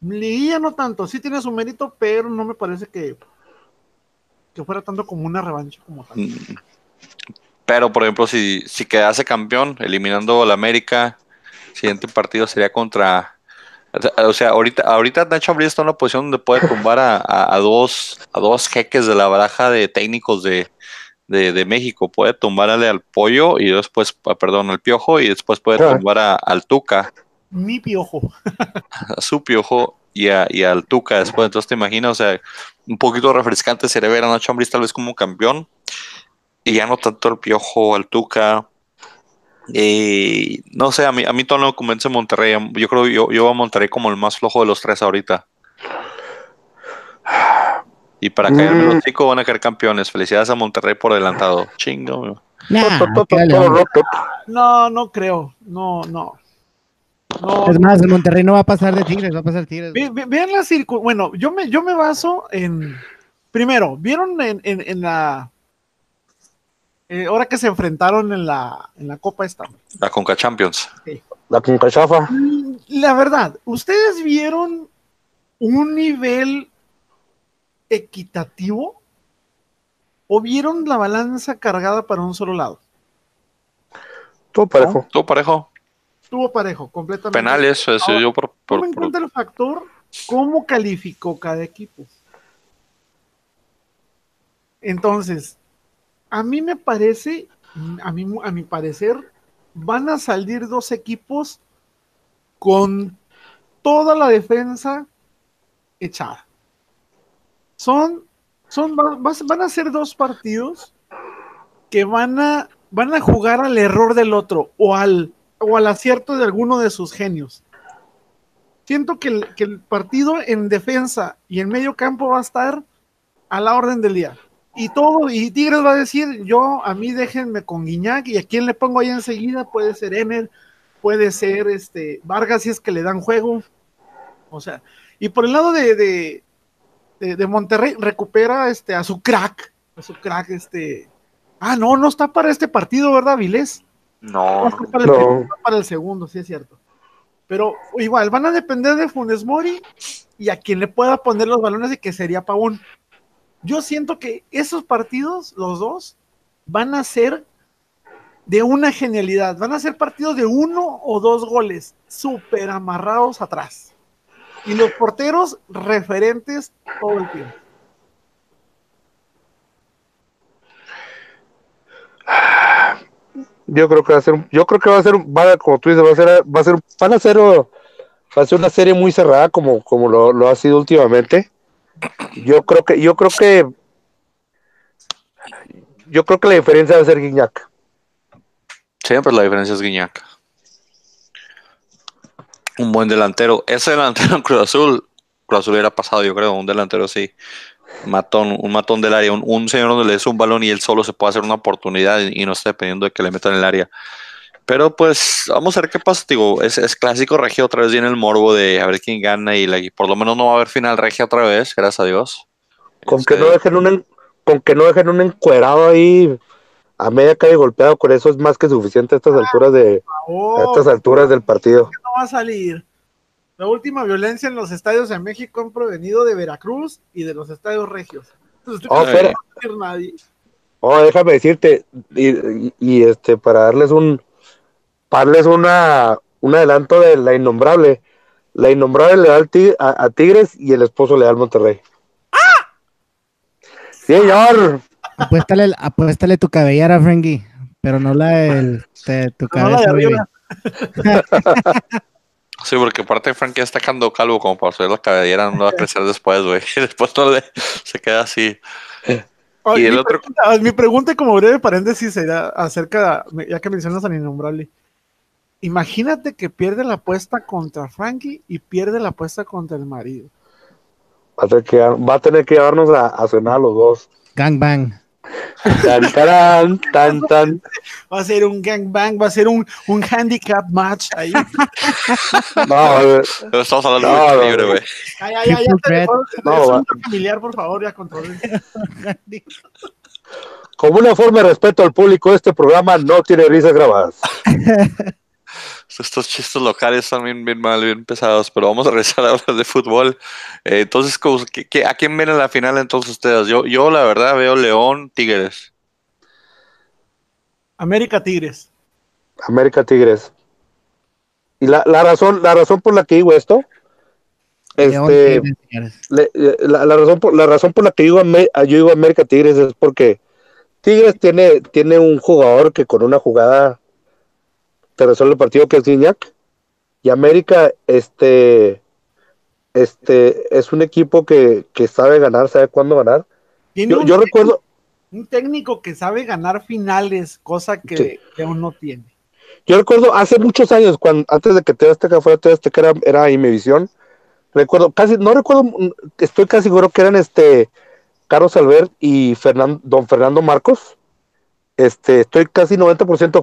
Liguilla no tanto, sí tiene su mérito, pero no me parece que, que fuera tanto como una revancha como tal. Pero, por ejemplo, si, si quedase campeón, eliminando a la América, siguiente partido sería contra o sea, ahorita, ahorita Nacho Ambriz está en una posición donde puede tumbar a, a, a, dos, a dos jeques de la baraja de técnicos de, de, de, México. Puede tumbarle al pollo y después, perdón, al piojo y después puede ah. tumbar a, al Tuca. Mi piojo. a su piojo y, a, y al Tuca después. Entonces te imaginas, o sea, un poquito refrescante sería ver a Nacho Ambriz tal vez como campeón y ya no tanto al piojo, al Tuca. Y no sé, a mí, a mí todo me convence Monterrey. Yo creo que yo, yo a Monterrey como el más flojo de los tres ahorita. Y para mm. caerme los chicos van a caer campeones. Felicidades a Monterrey por adelantado. Chingo. no, no creo. No, no. No, es más, el Monterrey no va a pasar de Tigres, va a pasar Tigres. Ve, ve, vean la circo. Bueno, yo me, yo me baso en. Primero, ¿vieron en, en, en la eh, ahora que se enfrentaron en la, en la Copa esta. La Conca Champions. Sí. La Conca Chafa. La verdad, ¿ustedes vieron un nivel equitativo o vieron la balanza cargada para un solo lado? Todo parejo. ¿No? Todo parejo. Estuvo parejo, completamente. Penales, eso Ahora, yo por, por, cuenta el factor cómo calificó cada equipo. Entonces, a mí me parece, a, mí, a mi parecer, van a salir dos equipos con toda la defensa echada. Son, son, van a ser dos partidos que van a, van a jugar al error del otro o al, o al acierto de alguno de sus genios. Siento que el, que el partido en defensa y en medio campo va a estar a la orden del día y todo, y Tigres va a decir, yo, a mí déjenme con Guiñac, y a quién le pongo ahí enseguida, puede ser Ener, puede ser este Vargas si es que le dan juego. O sea, y por el lado de, de, de, de Monterrey, recupera este a su crack, a su crack, este. Ah, no, no está para este partido, ¿verdad, Vilés? No, no, para, no. El, primer, para el segundo, sí es cierto. Pero igual, van a depender de Funes Mori y a quien le pueda poner los balones de que sería Pavón yo siento que esos partidos, los dos, van a ser de una genialidad. Van a ser partidos de uno o dos goles, súper amarrados atrás. Y los porteros referentes todo el tiempo. Yo creo que va a ser, yo creo que va a ser, va, como tú dices, va a ser, va a ser, van a ser, va a ser una serie muy cerrada como, como lo, lo ha sido últimamente. Yo creo que, yo creo que, yo creo que la diferencia va a ser Guiñac. Siempre la diferencia es Guiñac. Un buen delantero. Ese delantero en Cruz Azul, Cruz Azul hubiera pasado, yo creo, un delantero así. Matón, un matón del área, un, un señor donde le des un balón y él solo se puede hacer una oportunidad y, y no está dependiendo de que le metan el área. Pero pues vamos a ver qué pasa. Digo, es, es clásico regio, otra vez viene el morbo de a ver quién gana y la- y por lo menos no va a haber final regia otra vez, gracias a Dios. Con que Este, no dejen un, en- con que no dejen un encuerado ahí a media calle golpeado, con eso es más que suficiente a estas alturas de, a estas alturas del partido. no va a salir. La última violencia en los estadios de México han provenido de Veracruz y de los estadios regios. Entonces, Oh, ¿tú crees que espera. no va a decir nadie? Oh, déjame decirte, y, y- y, este, para darles un, para darles una, un adelanto de la innombrable. La innombrable le da al Tig- a, a Tigres y el esposo le da al Monterrey. Señor, Apuéstale, apuéstale tu cabellera, Frankie, pero no la del, de tu Pero no la de cabeza, arriba. Sí, porque aparte Frank ya está quedando calvo como para hacer la cabellera, no va a crecer después, güey. <laughs> Después no le, se queda así. Oye, Y el mi, otro- pregunta, mi pregunta como breve paréntesis será acerca, ya que mencionas al innombrable. Imagínate que pierde la apuesta contra Frankie y pierde la apuesta contra el marido. va a tener que, va a tener que llevarnos a, a cenar los dos. Gangbang. Tan, tarán, tan, <laughs> tan. Va a ser un gangbang, va a ser un, un handicap match ahí. <laughs> No, Pero estamos hablando de No, lucha no, libre, no. güey. Ya, ya, ya, ya. Threat. No, familiar, por favor, ya controlen. como una forma de respeto al público, este programa no tiene risas grabadas. <laughs> Estos chistes locales son bien, bien mal, bien pesados, pero vamos a regresar a hablar de fútbol. Eh, entonces, ¿cómo- qué- qué- ¿a quién ven en la final entonces ustedes? Yo, yo la verdad veo León, Tigres. América Tigres. América Tigres. Y la, la razón, la razón por la que digo esto, León, este, Tigres, le- la, la razón por, la razón por la que digo, yo digo América Tigres es porque Tigres tiene, tiene un jugador que con una jugada te resuelve el partido que es Guiñac. Y América, este, este, es un equipo que, que sabe ganar, sabe cuándo ganar. Tiene Yo, un, recuerdo, un técnico que sabe ganar finales, cosa que, Sí. que aún no tiene. Yo recuerdo hace muchos años, cuando antes de que TV Azteca fuera TV Azteca, era, era Imevisión. Recuerdo, casi, no recuerdo, mm, estoy casi seguro que eran este Carlos Albert y Fernan- don Fernando Marcos. Este, estoy casi 90%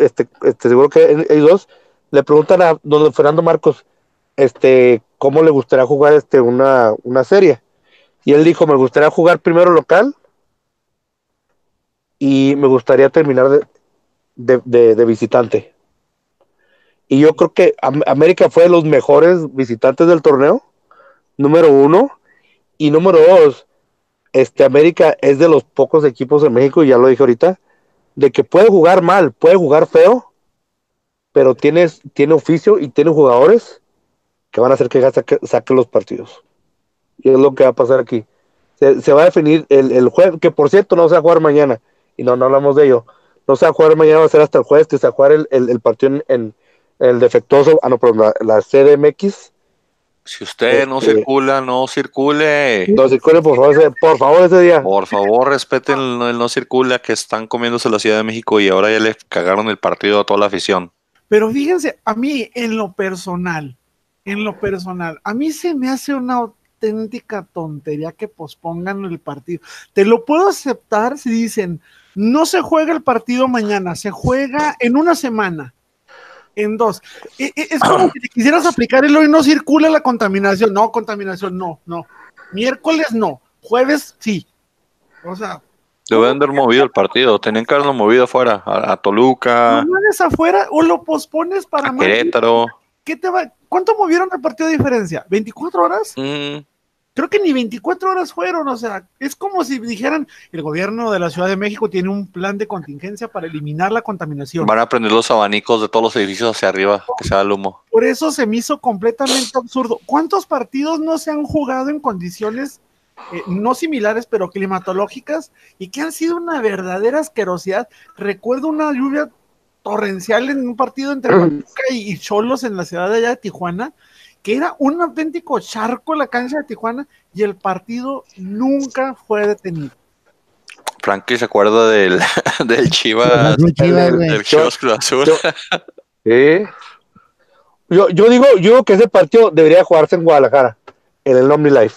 este, este, seguro que ellos dos le preguntan a don Fernando Marcos este, cómo le gustaría jugar este, una, una serie. Y él dijo, me gustaría jugar primero local y me gustaría terminar de, de, de- visitante. Y yo creo que Am- América fue de los mejores visitantes del torneo, número uno. Y número dos, este América es de los pocos equipos de México, y ya lo dije ahorita, de que puede jugar mal, puede jugar feo, pero tienes, tiene oficio y tiene jugadores que van a hacer que saque, saque los partidos. Y es lo que va a pasar aquí. Se, va a definir el, el jueves, que por cierto no se va a jugar mañana, y no, no hablamos de ello. No se va a jugar mañana, va a ser hasta el jueves que se va a jugar el, el- partido en, en el defectuoso, ah, no, perdón, la, la CDMX. Si usted no Este- circula, no circule. No circule, por favor, ese, por favor, ese día. Por favor, respeten el, no- el no circula que están comiéndose la Ciudad de México y ahora ya le cagaron el partido a toda la afición. Pero fíjense, a mí en lo personal, en lo personal, a mí se me hace una auténtica tontería que pospongan el partido. Te lo puedo aceptar si dicen, no se juega el partido mañana, se juega en una semana, en dos. E- e- Es como si te quisieras aplicar el hoy no circula la contaminación. No, contaminación, no, no. Miércoles no, jueves sí. O sea, Deben haber movido el partido, tenían que haberlo movido afuera, a, a Toluca, lo hagas afuera o lo pospones para a Querétaro. ¿Qué te va? ¿Cuánto movieron el partido de diferencia? ¿24 horas? Mm, Creo que ni 24 horas fueron, o sea, es como si dijeran, el gobierno de la Ciudad de México tiene un plan de contingencia para eliminar la contaminación. van a prender los abanicos de todos los edificios hacia arriba, que sea el humo. Por eso se me hizo completamente absurdo. ¿Cuántos partidos no se han jugado en condiciones eh, no similares, pero climatológicas y que han sido una verdadera asquerosidad? Recuerdo una lluvia torrencial en un partido entre <clears throat> Pachuca y Cholos en la ciudad de allá de Tijuana, que era un auténtico charco la cancha de Tijuana y el partido nunca fue detenido. Frankie se acuerda del, <laughs> del Chivas, del, Chivas Cruz Azul. yo- <laughs> Sí. Yo, yo digo, yo digo que ese partido debería jugarse en Guadalajara, en el Omni Life.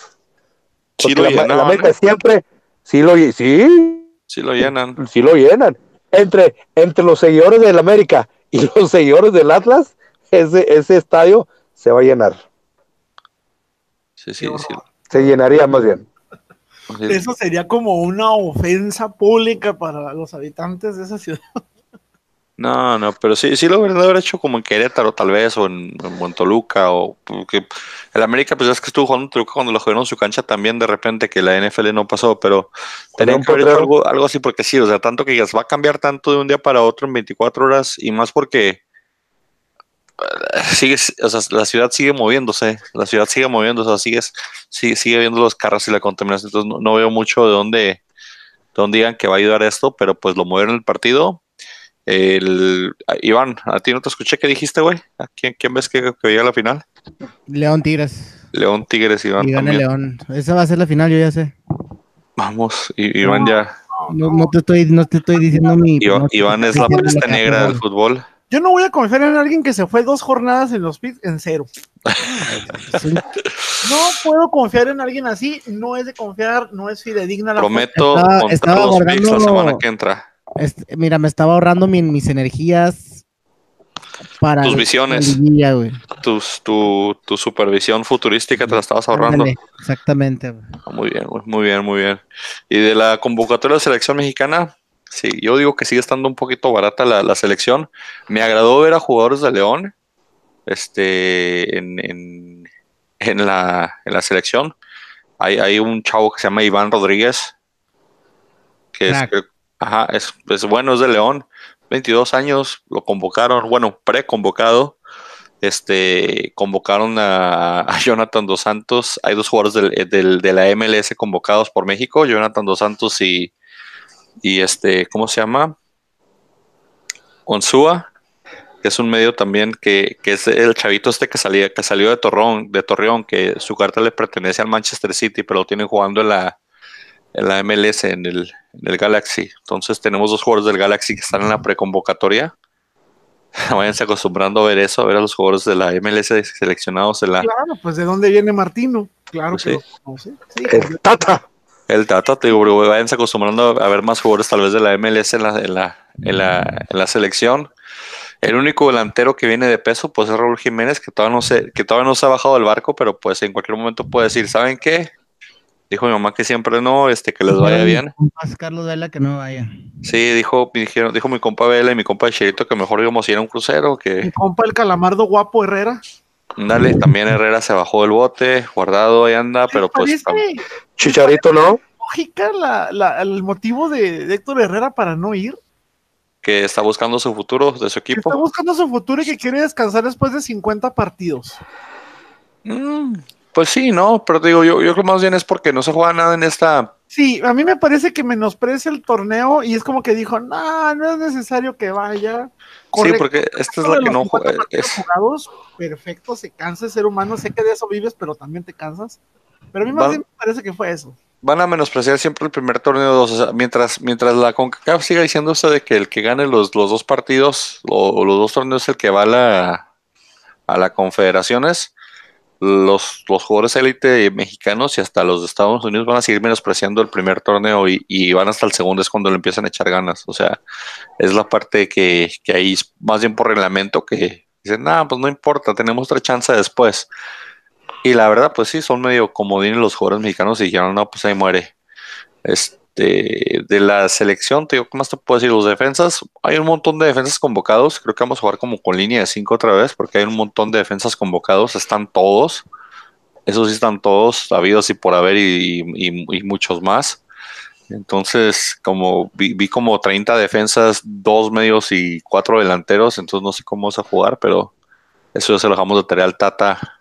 sí lo la, la América ¿eh? siempre, sí lo, lle- sí, sí lo llenan. sí lo llenan. Entre, entre los seguidores del América y <laughs> los seguidores del Atlas, ese, ese estadio se va a llenar. Sí, sí, sí. Se llenaría más bien. Eso sería como una ofensa pública para los habitantes de esa ciudad. No, no, pero sí, sí lo haber hecho como en Querétaro tal vez, o en, en Montoluca, o porque el América, pues es que estuvo jugando en Toluca cuando lo jugaron en su cancha también de repente, que la NFL no pasó, pero tenían que haber hecho algo, algo así, porque sí, o sea, tanto que digas, va a cambiar tanto de un día para otro en 24 horas, y más porque sigue, o sea, la ciudad sigue moviéndose, la ciudad sigue moviéndose, o sea, sigue, sigue viendo los carros y la contaminación, entonces no, no veo mucho de dónde, de dónde digan que va a ayudar esto, pero pues lo movieron el partido. El, ah, Iván, a ti no te escuché qué dijiste, güey. ¿A quién, quién ves que, que llega a la final? León Tigres. León Tigres, Iván. Gana también. León. Esa va a ser la final, yo ya sé. Vamos, Iván ya. No, no te estoy, no te estoy diciendo mi. Iván, no Iván es la peste negra del fútbol. Yo no voy a confiar en alguien que se fue dos jornadas en los picks en cero. <laughs> No puedo confiar en alguien así, no es de confiar, no es fidedigna la Prometo Estaba- contar estaba los picks la semana que entra. Este, mira, me estaba ahorrando mi- mis energías para Tus visiones. Tus- tu, tu supervisión futurística te la estabas ahorrando. Exactamente, güey. Ah, Muy bien, güey, muy bien, muy bien. Y de la convocatoria de selección mexicana, sí, yo digo que sigue estando un poquito barata la, la selección. Me agradó ver a jugadores de León este, en, en, en la, en la selección. Hay, hay un chavo que se llama Iván Rodríguez, que es, ajá, es, es bueno, es de León, 22 años, lo convocaron, bueno, pre-convocado. Este, convocaron a, a Jonathan Dos Santos. Hay dos jugadores del, del- de la MLS convocados por México, Jonathan Dos Santos y, y este, ¿cómo se llama? Onsúa, que es un medio también que, que es el chavito este que salía, que salió de Torreón, de Torreón, que su carta le pertenece al Manchester City, pero lo tienen jugando en la, en la MLS, en el, en el Galaxy. Entonces tenemos dos jugadores del Galaxy que están en la preconvocatoria. <laughs> Váyanse acostumbrando a ver eso, a ver a los jugadores de la MLS seleccionados en la, Claro, pues de dónde viene Martino. Claro Pues que sí. lo conoce. Sí, El Tata. El Tata, te digo, bro, váyanse acostumbrando a ver más jugadores tal vez de la MLS en la, en la, en la, en la selección. El único delantero que viene de peso, pues es Raúl Jiménez, que todavía no se, que todavía no se ha bajado del barco, pero pues en cualquier momento puede decir, ¿saben qué? Dijo mi mamá que siempre no, este, que les vaya bien. Carlos Vela que no vaya. Sí, dijo, me dijeron, dijo mi compa Vela y mi compa Cherito que mejor íbamos a ir a un crucero, Mi que compa el calamardo guapo Herrera. Dale, también Herrera se bajó del bote, guardado ahí anda, pero pues Chicharito, ¿no? lógica la, la- el motivo de, de Héctor Herrera para no ir. que está buscando su futuro de su Que está equipo. buscando su futuro y que quiere descansar después de 50 partidos. Mm, pues sí, no, pero te digo, yo, yo creo más bien es porque no se juega nada en esta. Sí, a mí me parece que menosprecia el torneo y es como que dijo, no, no es necesario que vaya. Sí, porque esta es la que no 50 juega. jugados, perfecto, se cansa el ser humano, sé que de eso vives, pero también te cansas. Pero a mí más Va- bien me parece que fue eso. van a menospreciar siempre el primer torneo dos. O sea, mientras, mientras la CONCACAF siga diciéndose de que el que gane los, los dos partidos o, o los dos torneos es el que va a la, a la confederaciones, los, los jugadores élite mexicanos y hasta los de Estados Unidos van a seguir menospreciando el primer torneo y, y van hasta el segundo es cuando le empiezan a echar ganas. O sea, es la parte que, que ahí más bien por reglamento que dicen, nada, pues no importa, tenemos otra chance después. Y la verdad, pues sí, son medio comodines los jugadores mexicanos y dijeron, no, pues ahí muere. Este, de la selección, te digo, ¿qué más te puedo decir? Los defensas, hay un montón de defensas convocados. Creo que vamos a jugar como con línea de 5 otra vez, porque hay un montón de defensas convocados. Están todos. Esos sí están todos, habidos y por haber, y, muchos más. Entonces, como vi, vi como 30 defensas, dos medios y cuatro delanteros. Entonces, no sé cómo vamos a jugar, pero eso ya se lo dejamos de tarea al Tata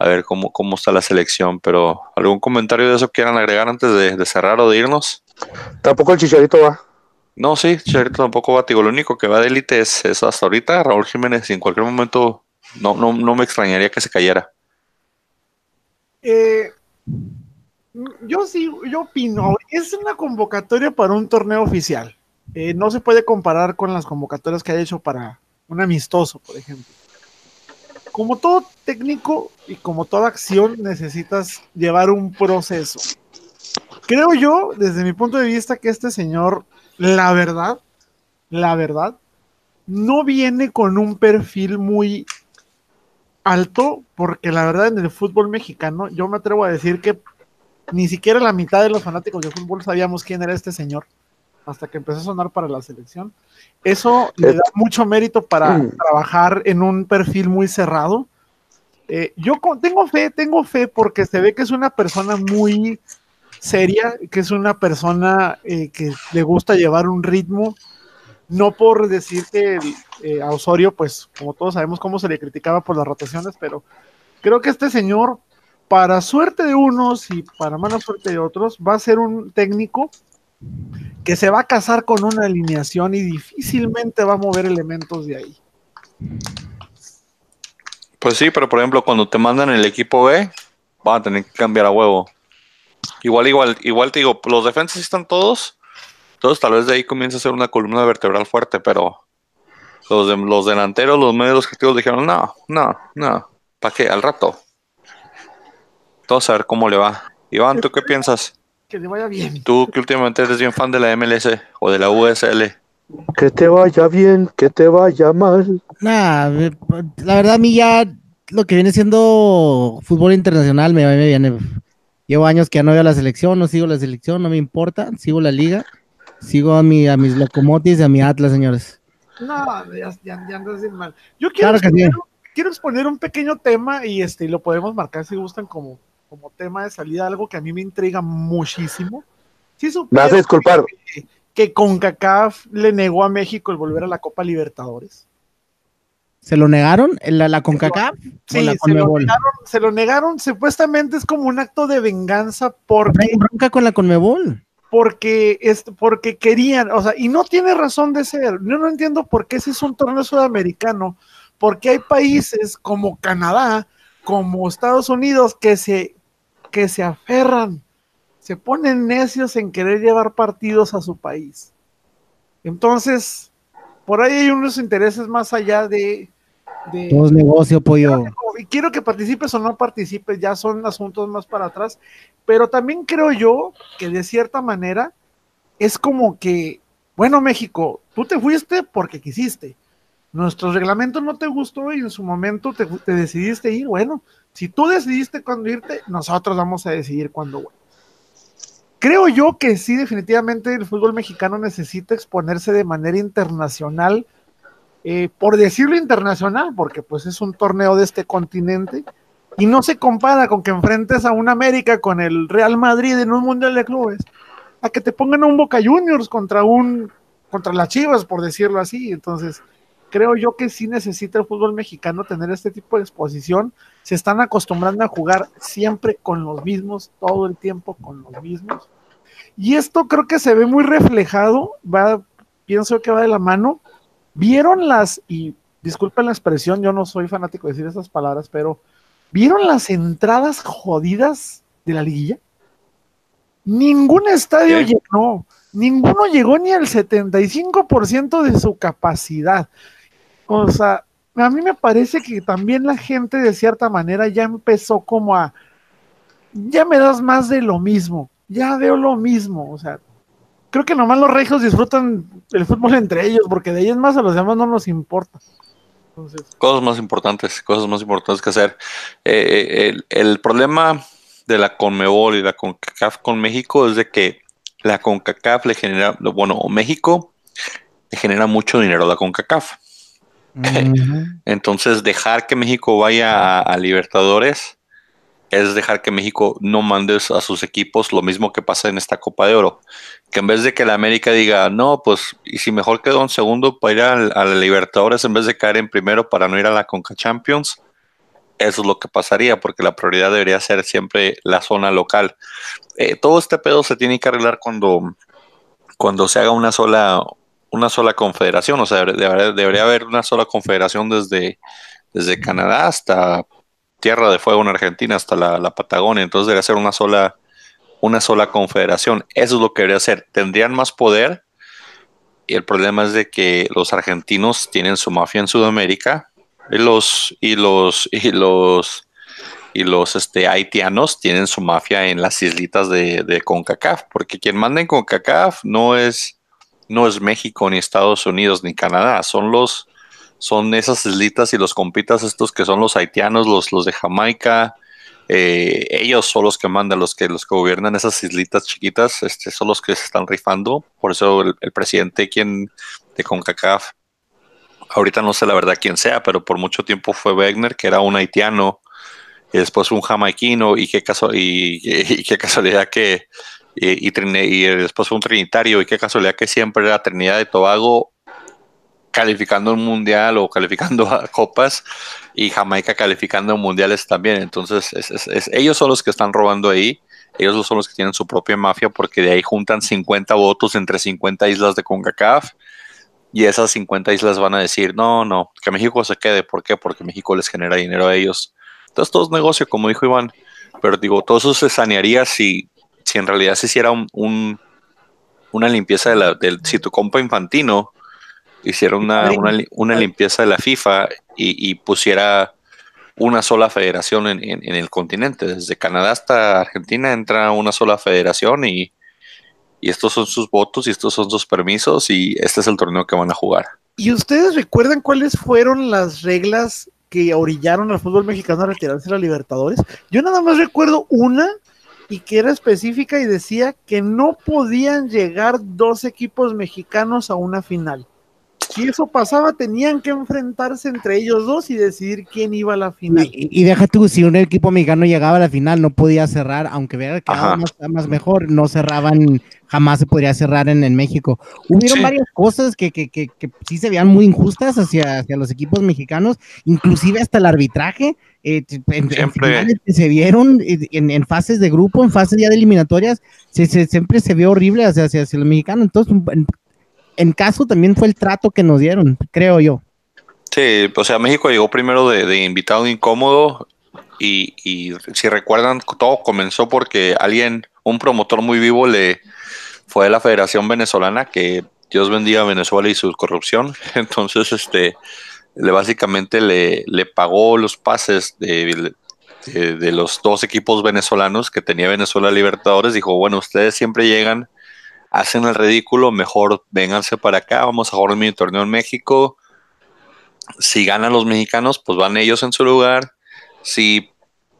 a ver cómo, cómo está la selección. Pero, ¿algún comentario de eso quieran agregar antes de, de cerrar o de irnos? Tampoco el Chicharito va. No, sí, Chicharito tampoco va. Digo, lo único que va de élite es, es hasta ahorita Raúl Jiménez y en cualquier momento no, no, no me extrañaría que se cayera. Eh, yo sí, yo opino, es una convocatoria para un torneo oficial. Eh, no se puede comparar con las convocatorias que ha hecho para un amistoso, por ejemplo. Como todo técnico y como toda acción, necesitas llevar un proceso. Creo yo, desde mi punto de vista, que este señor, la verdad, la verdad, no viene con un perfil muy alto, porque la verdad en el fútbol mexicano, yo me atrevo a decir que ni siquiera la mitad de los fanáticos de fútbol sabíamos quién era este señor hasta que empezó a sonar para la selección. Eso le da mucho mérito para Mm. trabajar en un perfil muy cerrado. Eh, yo con- tengo fe, tengo fe porque se ve que es una persona muy seria, que es una persona eh, que le gusta llevar un ritmo. No por decir que eh, a Osorio, pues como todos sabemos cómo se le criticaba por las rotaciones, pero creo que este señor, para suerte de unos y para mala suerte de otros, va a ser un técnico que se va a casar con una alineación y difícilmente va a mover elementos de ahí. Pues sí, pero por ejemplo, cuando te mandan el equipo B, van a tener que cambiar a huevo. Igual, igual, igual te digo, los defensas están todos. Entonces tal vez de ahí comienza a ser una columna vertebral fuerte, pero los, los delanteros, los medios creativos dijeron, no, no, no, ¿para qué? Al rato. Todos a ver cómo le va. Iván, ¿tú qué piensas? Que le vaya bien. Tú que últimamente eres bien fan de la MLS o de la USL. Que te vaya bien, que te vaya mal. Nah, la verdad a mí ya lo que viene siendo fútbol internacional me, me viene. Llevo años que ya no veo la selección, no sigo la selección, no me importa, sigo la liga, sigo a, mi, a mis locomotis y a mi Atlas, señores. No, ya, ya, ya andas bien mal. Yo quiero, Claro que sí. exponer, quiero exponer un pequeño tema y este lo podemos marcar si gustan como, como tema de salida, algo que a mí me intriga muchísimo. Sí Me supieron hace disculpar. que, que CONCACAF le negó a México el volver a la Copa Libertadores. ¿Se lo negaron? ¿La, la CONCACAF? Sí, la se lo, CONMEBOL? negaron, se lo negaron, supuestamente es como un acto de venganza porque ¿Traen bronca con la CONMEBOL? porque, es, porque querían, o sea, y no tiene razón de ser. Yo no entiendo por qué si es un torneo sudamericano, porque hay países como Canadá, como Estados Unidos, que se, que se aferran, se ponen necios en querer llevar partidos a su país. Entonces, por ahí hay unos intereses más allá de... de Todo es negocio, pollo. y quiero que participes o no participes, ya son asuntos más para atrás, pero también creo yo que de cierta manera es como que, bueno, México, tú te fuiste porque quisiste. Nuestro reglamento no te gustó y en su momento te, te decidiste ir. Bueno, si tú decidiste cuándo irte, nosotros vamos a decidir cuándo. Creo yo que sí, definitivamente el fútbol mexicano necesita exponerse de manera internacional eh, por decirlo internacional, porque pues es un torneo de este continente, y no se compara con que enfrentes a un América con el Real Madrid en un Mundial de Clubes, a que te pongan un Boca Juniors contra un contra las Chivas, por decirlo así. Entonces, creo yo que sí necesita el fútbol mexicano tener este tipo de exposición. Se están acostumbrando a jugar siempre con los mismos, todo el tiempo con los mismos. Y esto creo que se ve muy reflejado, va, pienso que va de la mano ¿Vieron las, y disculpen la expresión, yo no soy fanático de decir esas palabras, pero ¿vieron las entradas jodidas de la liguilla? Ningún estadio ¿Qué? llenó, ninguno llegó ni al 75% de su capacidad. O sea, a mí me parece que también la gente de cierta manera ya empezó como a, ya me das más de lo mismo, ya veo lo mismo, o sea, creo que nomás los regios disfrutan el fútbol entre ellos, porque de ahí es más a los demás no nos importa. Entonces, Cosas más importantes, cosas más importantes que hacer. Eh, el, el problema de la Conmebol y la CONCACAF con México es de que la CONCACAF le genera, bueno, México le genera mucho dinero a la CONCACAF. Entonces, dejar que México vaya a, Libertadores es dejar que México no mande a sus equipos lo mismo que pasa en esta Copa de Oro. Que en vez de que la América diga, no, pues, y si mejor quedó en segundo para ir a, la Libertadores en vez de caer en primero para no ir a la Conca Champions, eso es lo que pasaría, porque la prioridad debería ser siempre la zona local. Eh, todo este pedo se tiene que arreglar cuando, cuando se haga una sola, una sola confederación, o sea, debería, haber una sola confederación desde, desde Canadá hasta Tierra de Fuego en Argentina, hasta la, la Patagonia, entonces debería ser una sola, una sola confederación. Eso es lo que debería ser. Tendrían más poder, y el problema es de que los argentinos tienen su mafia en Sudamérica y los y los y los y los este, haitianos tienen su mafia en las islitas de, de, CONCACAF, porque quien manda en CONCACAF no es, no es México, ni Estados Unidos, ni Canadá, son los son esas islitas y los compitas estos que son los haitianos, los, los de Jamaica, eh, ellos son los que mandan, los que los que gobiernan esas islitas chiquitas, este, son los que se están rifando. Por eso el, presidente quien de CONCACAF, ahorita no sé la verdad quién sea, pero por mucho tiempo fue Wegner, que era un haitiano, y después un jamaiquino, y qué, caso, y, y qué casualidad que, y, y, después fue un trinitario, y qué casualidad que siempre era Trinidad de Tobago calificando un mundial o calificando a copas y Jamaica calificando mundiales también. Entonces, es, es, es, ellos son los que están robando ahí. Ellos son los que tienen su propia mafia porque de ahí juntan 50 votos entre 50 islas de CONCACAF y esas 50 islas van a decir, no, no, que México se quede. ¿Por qué? Porque México les genera dinero a ellos. Entonces, todo es negocio, como dijo Iván. Pero digo, todo eso se sanearía si, si en realidad se hiciera un, un, una limpieza de la, del, si tu compa infantino hiciera una, una, una, limpieza de la FIFA y, y, pusiera una sola federación en, en, en, el continente. Desde Canadá hasta Argentina entra una sola federación y, y, estos son sus votos y estos son sus permisos y este es el torneo que van a jugar. ¿Y ustedes recuerdan cuáles fueron las reglas que orillaron al fútbol mexicano a retirarse de la Libertadores? Yo nada más recuerdo una y que era específica y decía que no podían llegar dos equipos mexicanos a una final si eso pasaba, tenían que enfrentarse entre ellos dos y decidir quién iba a la final. Y, y deja tú, si un equipo mexicano llegaba a la final, no podía cerrar, aunque hubiera quedado más, más, mejor, no cerraban, jamás se podría cerrar en, en México. Hubieron sí. varias cosas que, que, que, que, sí se veían muy injustas hacia, hacia los equipos mexicanos, inclusive hasta el arbitraje. Eh, en, en, finales que se vieron en, en, fases de grupo, en fases ya de eliminatorias, se, se, siempre se vio horrible hacia, hacia, hacia los mexicanos. Entonces, en caso también fue el trato que nos dieron, creo yo. Sí, o sea, México llegó primero de, de invitado incómodo y, y, si recuerdan, todo comenzó porque alguien, un promotor muy vivo, le fue a la Federación Venezolana, que Dios bendiga a Venezuela y su corrupción. <laughs> Entonces, este, le básicamente le, pagó los pases de, de, de, los dos equipos venezolanos que tenía Venezuela Libertadores. Dijo, bueno, ustedes siempre llegan hacen el ridículo, mejor vénganse para acá, vamos a jugar el mini torneo en México. Si ganan los mexicanos, pues van ellos en su lugar. Si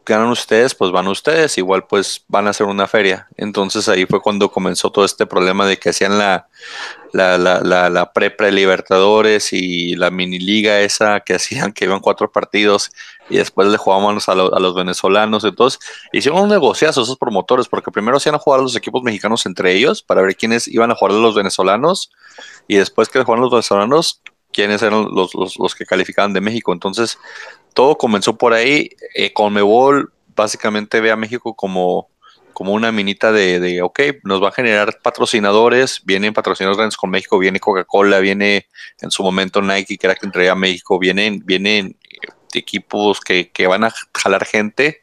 ganan ustedes, pues van ustedes, igual pues van a hacer una feria. Entonces ahí fue cuando comenzó todo este problema de que hacían la, la, la, la, la pre-pre-libertadores y la mini liga esa que <laughs> hacían que iban cuatro partidos y después le jugábamos a, lo, a, los venezolanos. Entonces hicieron un negociazo esos promotores porque primero hacían a jugar los equipos mexicanos entre ellos para ver quiénes iban a jugar a los venezolanos y después que jugaban los venezolanos, quiénes eran los, los, los que calificaban de México. Entonces todo comenzó por ahí. Eh, Conmebol básicamente ve a México como, como una minita de, de, ok, nos va a generar patrocinadores, vienen patrocinadores grandes con México, viene Coca-Cola, viene en su momento Nike, que era quien traía a México, vienen, vienen equipos que, que van a jalar gente,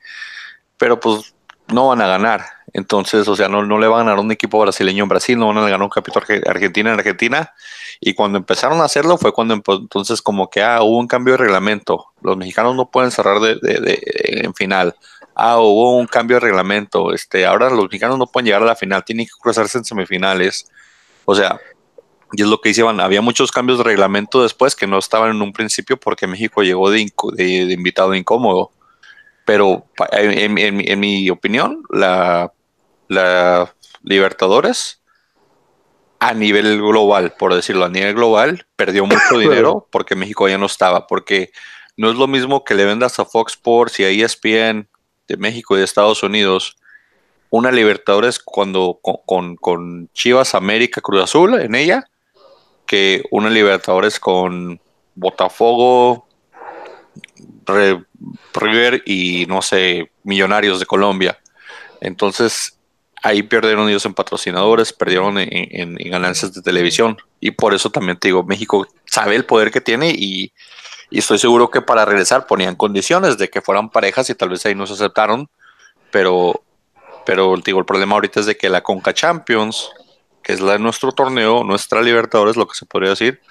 pero pues no van a ganar. Entonces, o sea, no, le van a ganar un equipo brasileño en Brasil, no van a ganar un capítulo Argentina en Argentina. Y cuando empezaron a hacerlo fue cuando entonces como que ah, hubo un cambio de reglamento. Los mexicanos no pueden cerrar de, de, de, en final. Ah, hubo un cambio de reglamento. Este, ahora los mexicanos no pueden llegar a la final, tienen que cruzarse en semifinales. O sea, y es lo que hicieron. Había muchos cambios de reglamento después que no estaban en un principio porque México llegó de invitado incómodo. Pero en, en, en mi opinión, la, la Libertadores a nivel global, por decirlo, a nivel global, perdió mucho <coughs> dinero porque México ya no estaba, porque no es lo mismo que le vendas a Fox Sports y a ESPN de México y de Estados Unidos una Libertadores cuando con, con, con Chivas América Cruz Azul en ella que una Libertadores con Botafogo, River y no sé, Millonarios de Colombia. Entonces, ahí perdieron ellos en patrocinadores, perdieron en, ganancias de televisión. Y por eso también te digo, México sabe el poder que tiene y, estoy seguro que para regresar ponían condiciones de que fueran parejas y tal vez ahí no se aceptaron. Pero, pero digo, el problema ahorita es de que la Conca Champions, que es la de nuestro torneo, nuestra Libertadores, lo que se podría decir,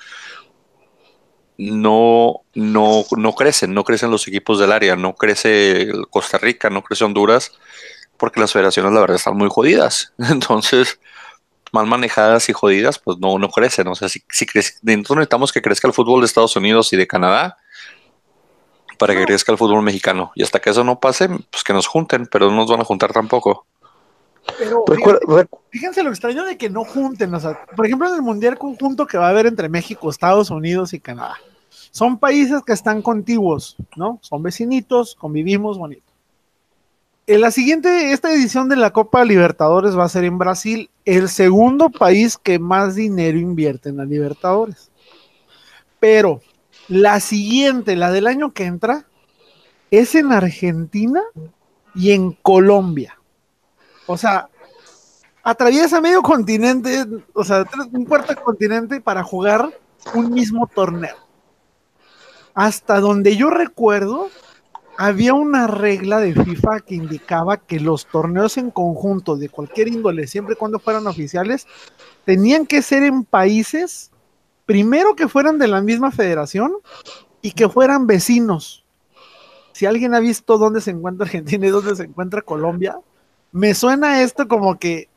no, no, no crecen, no crecen los equipos del área, no crece Costa Rica, no crece Honduras porque las federaciones la verdad están muy jodidas. <laughs> Entonces, mal manejadas y jodidas, pues no, no crecen. O sea, si, si crece, entonces necesitamos que crezca el fútbol de Estados Unidos y de Canadá para que crezca el fútbol mexicano. Y hasta que eso no pase, pues que nos junten, pero no nos van a juntar tampoco. Pero fíjense, lo extraño de que no junten. O sea, por ejemplo, en el mundial conjunto que va a haber entre México, Estados Unidos y Canadá. Son países que están contiguos, ¿no? Son vecinitos, convivimos bonito. En la siguiente, esta edición de la Copa Libertadores va a ser en Brasil, el segundo país que más dinero invierte en la Libertadores. Pero la siguiente, la del año que entra, es en Argentina y en Colombia. O sea, atraviesa medio continente, o sea, un cuarto continente para jugar un mismo torneo. Hasta donde yo recuerdo, había una regla de FIFA que indicaba que los torneos en conjunto de cualquier índole, siempre y cuando fueran oficiales, tenían que ser en países, primero que fueran de la misma federación y que fueran vecinos. Si alguien ha visto dónde se encuentra Argentina y dónde se encuentra Colombia, me suena esto como que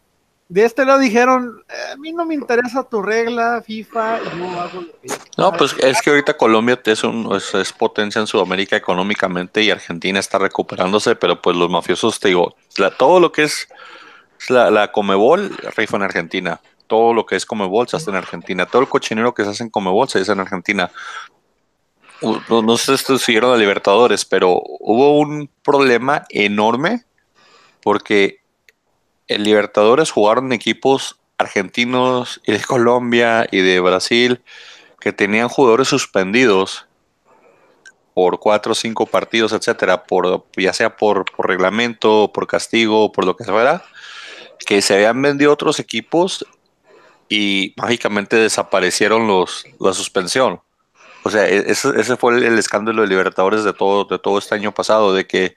de este lado dijeron, eh, a mí no me interesa tu regla, FIFA, no hago lo que No, pues es que ahorita Colombia es, un, es, potencia en Sudamérica económicamente y Argentina está recuperándose, pero pues los mafiosos, te digo, todo lo que es la, la Comebol, rifa en Argentina. Todo lo que es Comebol se hace en Argentina. Todo el cochinero que se hace en Comebol se hace en Argentina. No, no sé si siguieron a Libertadores, pero hubo un problema enorme porque el Libertadores jugaron equipos argentinos y de Colombia y de Brasil que tenían jugadores suspendidos por cuatro o cinco partidos, etcétera, por, ya sea por, reglamento, por castigo, por lo que fuera, que se habían vendido otros equipos y mágicamente desaparecieron los, la suspensión. O sea, e-, ese, fue el, escándalo de Libertadores de todo, de todo este año pasado, de que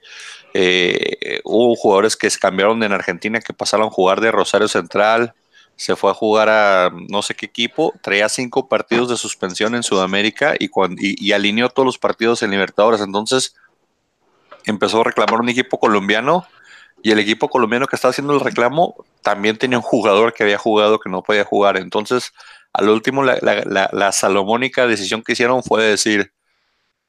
eh, hubo jugadores que se cambiaron en Argentina, que pasaron a jugar de Rosario Central, se fue a jugar a no sé qué equipo, traía cinco partidos de suspensión en Sudamérica y, alineó todos los partidos en Libertadores. Entonces empezó a reclamar un equipo colombiano y el equipo colombiano que estaba haciendo el reclamo también tenía un jugador que había jugado que no podía jugar. Entonces, al último, la salomónica decisión que hicieron fue decir,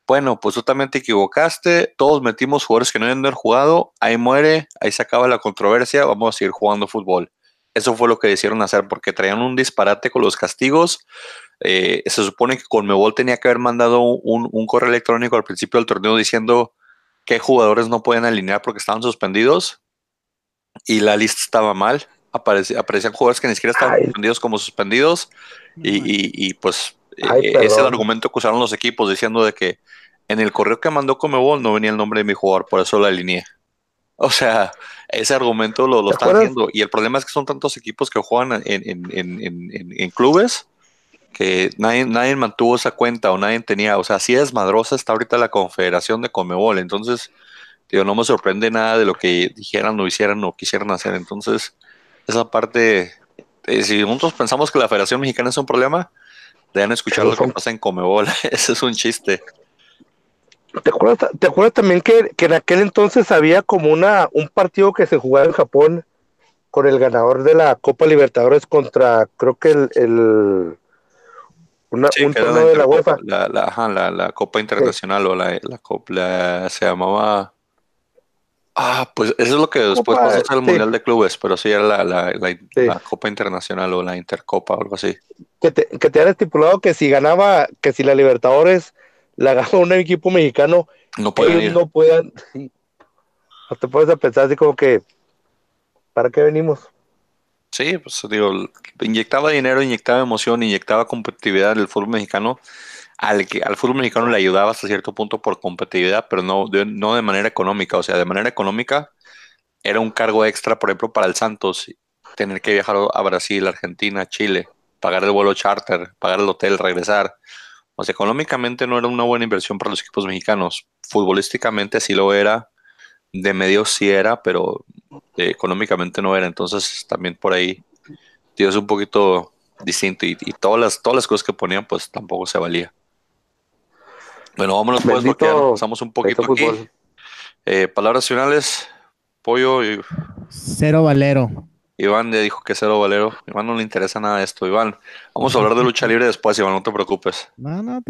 bueno, pues tú también te equivocaste, todos metimos jugadores que no habían haber jugado, ahí muere, ahí se acaba la controversia, vamos a seguir jugando fútbol. Eso fue lo que decidieron hacer porque traían un disparate con los castigos. Eh, se supone que Conmebol tenía que haber mandado un, correo electrónico al principio del torneo diciendo qué jugadores no pueden alinear porque estaban suspendidos y la lista estaba mal. aparecían jugadores que ni siquiera estaban suspendidos como suspendidos y, y pues eh, ese es el argumento que usaron los equipos diciendo de que en el correo que mandó Comebol no venía el nombre de mi jugador, por eso la alineé. O sea, ese argumento lo, lo están haciendo. Y el problema es que son tantos equipos que juegan en, clubes que nadie, nadie mantuvo esa cuenta o nadie tenía. O sea, así es madrosa está ahorita la confederación de Comebol. Entonces, digo, no me sorprende nada de lo que dijeran o hicieran o quisieran hacer. Entonces, esa parte, eh, si nosotros pensamos que la Federación Mexicana es un problema, Dejan escuchar lo que pasa en Comebol. <laughs> Ese es un chiste. ¿Te acuerdas, ¿te acuerdas también que, en aquel entonces había como una un partido que se jugaba en Japón con el ganador de la Copa Libertadores contra, creo que el, el una, un torneo de la UEFA? La, la, la, Copa Internacional o la, la Copa, se llamaba... Ah, pues eso es lo que después pasó a ser el Mundial de Clubes, pero sí era la, Copa Internacional o la Intercopa o algo así que te, que han estipulado que si ganaba, que si la Libertadores la gana un equipo mexicano, no pueden no puedan. No te puedes pensar así como que, ¿para qué venimos? Sí, pues digo, inyectaba dinero, inyectaba emoción, inyectaba competitividad en el fútbol mexicano. Al, que, al fútbol mexicano le ayudaba hasta cierto punto por competitividad, pero no de, no de manera económica. O sea, de manera económica era un cargo extra, por ejemplo, para el Santos, tener que viajar a Brasil, Argentina, Chile, pagar el vuelo charter, pagar el hotel, regresar. O sea, económicamente no era una buena inversión para los equipos mexicanos. Futbolísticamente sí lo era, de medio sí era, pero eh, económicamente no era. Entonces también por ahí, es un poquito distinto y, y todas, las, todas las cosas que ponían pues tampoco se valía. Bueno, vámonos pues Bendito- porque ya nos pasamos un poquito aquí. fútbol. Eh, palabras finales, Pollo y Cero Valero. Iván ya dijo que cero Valero. Iván no le interesa nada esto. Iván, vamos a hablar de lucha libre después, Iván, no te preocupes. No.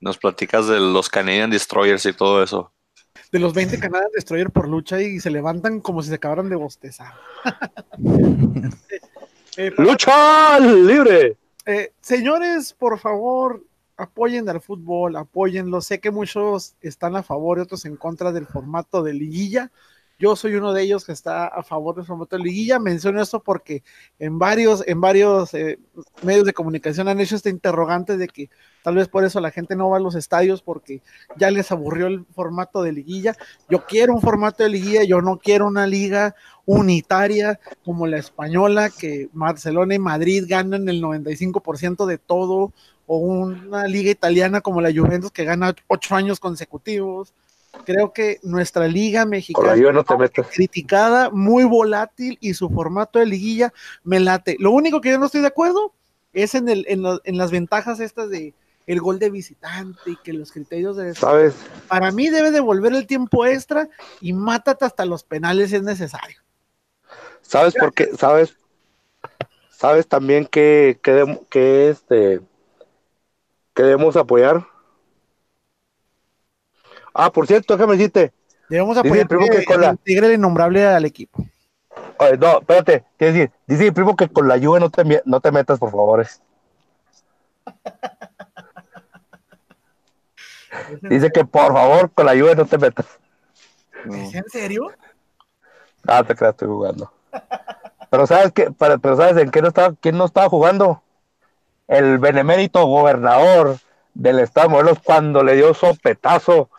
Nos platicas de los Canadian Destroyers y todo eso. De los 20 Canadian Destroyer por lucha y se levantan como si se acabaran de bostezar. <laughs> Eh, ¡Lucha libre! Eh, señores, por favor, apoyen al fútbol, apóyenlo. Sé que muchos están a favor y otros en contra del formato de liguilla. Yo soy uno de ellos que está a favor del formato de liguilla. Menciono esto porque en varios, en varios eh, medios de comunicación han hecho este interrogante de que tal vez por eso la gente no va a los estadios porque ya les aburrió el formato de liguilla. Yo quiero un formato de liguilla, yo no quiero una liga unitaria como la española, que Barcelona y Madrid ganan el 95% de todo, o una liga italiana como la Juventus que gana ocho años consecutivos. Creo que nuestra liga mexicana Juve no te metas. criticada, muy volátil y su formato de liguilla me late. Lo único que yo no estoy de acuerdo es en, el, en, lo- en las ventajas estas de el gol de visitante y que los criterios de ¿Sabes? para mí debe devolver el tiempo extra y mátate hasta los penales si es necesario. ¿Sabes por qué? ¿Sabes? ¿Sabes también que, que, que este que debemos apoyar? Ah, por cierto, déjame decirte. Debemos Dice apoyar el primo que que la- el innombrable al equipo. Oye, no, espérate, quiero decir, dice mi primo que con la Juve no te, no te metas, por favor. <laughs> Dice que por favor con la Juve no te metas. ¿Es en serio? Ah, te creas, estoy jugando. Pero sabes qué, pero, pero sabes en qué no estaba, quién no estaba jugando? El benemérito gobernador del estado de Morelos cuando le dio sopetazo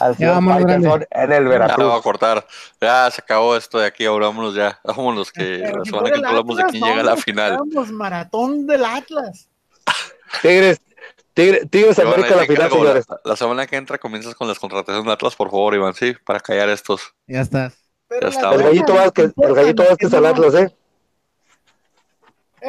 al Ya, señor Faitelson grande. en el Ya lo voy a Veracruz. cortar. Ya se acabó esto de aquí, ahora vámonos ya. <laughs> Vámonos que Pero la semana que hablamos de quién llega a la final. quedamos maratón del Atlas. Tigres, Tigre- Tigres Iván, América la final, la, señores. la semana que entra comienzas con las contrataciones de Atlas, por favor, Iván, sí, para callar estos. Ya estás. Ya está. El gallito Vázquez, el gallito Vázquez que al Atlas, ¿eh?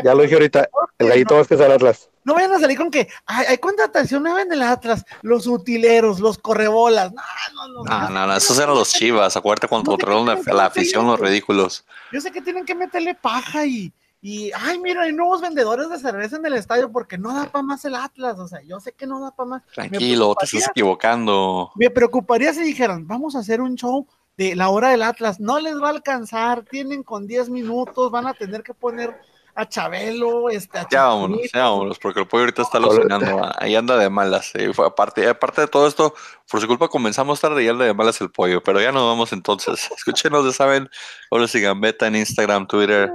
Ya lo dije ahorita, el gallito Vázquez al Atlas. No vayan a salir con que hay, hay contratación nueva en el Atlas, los utileros, los correbolas. No, no, no. No, no, no, esos eran los chivas. Acuérdate cuando No controlaron la, la afición, los ridículos. Yo sé que tienen que meterle paja y, y ay, mira, hay nuevos vendedores de cerveza en el estadio porque no da para más el Atlas. O sea, yo sé que no da para más. Tranquilo, te estás equivocando. Me preocuparía si dijeran, vamos a hacer un show de la hora del Atlas. No les va a alcanzar, tienen con 10 minutos, van a tener que poner a Chabelo, este, a Ya vámonos, ya vámonos, porque el pollo ahorita está alucinando. ah, Ahí anda de malas. eh, fue aparte, aparte de todo esto, por su culpa comenzamos tarde y anda de malas el pollo. Pero ya nos vamos entonces. <laughs> Escúchenos, ya saben. Hola, sigan beta en Instagram, Twitter,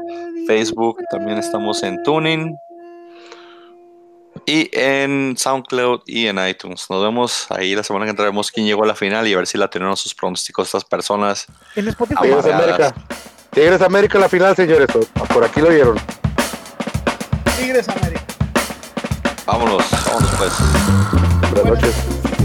Facebook. También estamos en Tuning. Y en SoundCloud y en iTunes. Nos vemos ahí la semana que entraremos quién llegó a la final y a ver si la tienen sus pronósticos estas personas. En Spotify. Tigres. América. Tigres América la final, señores. Por aquí lo vieron. Tigres América. Vámonos, vámonos pues. Buenas noches.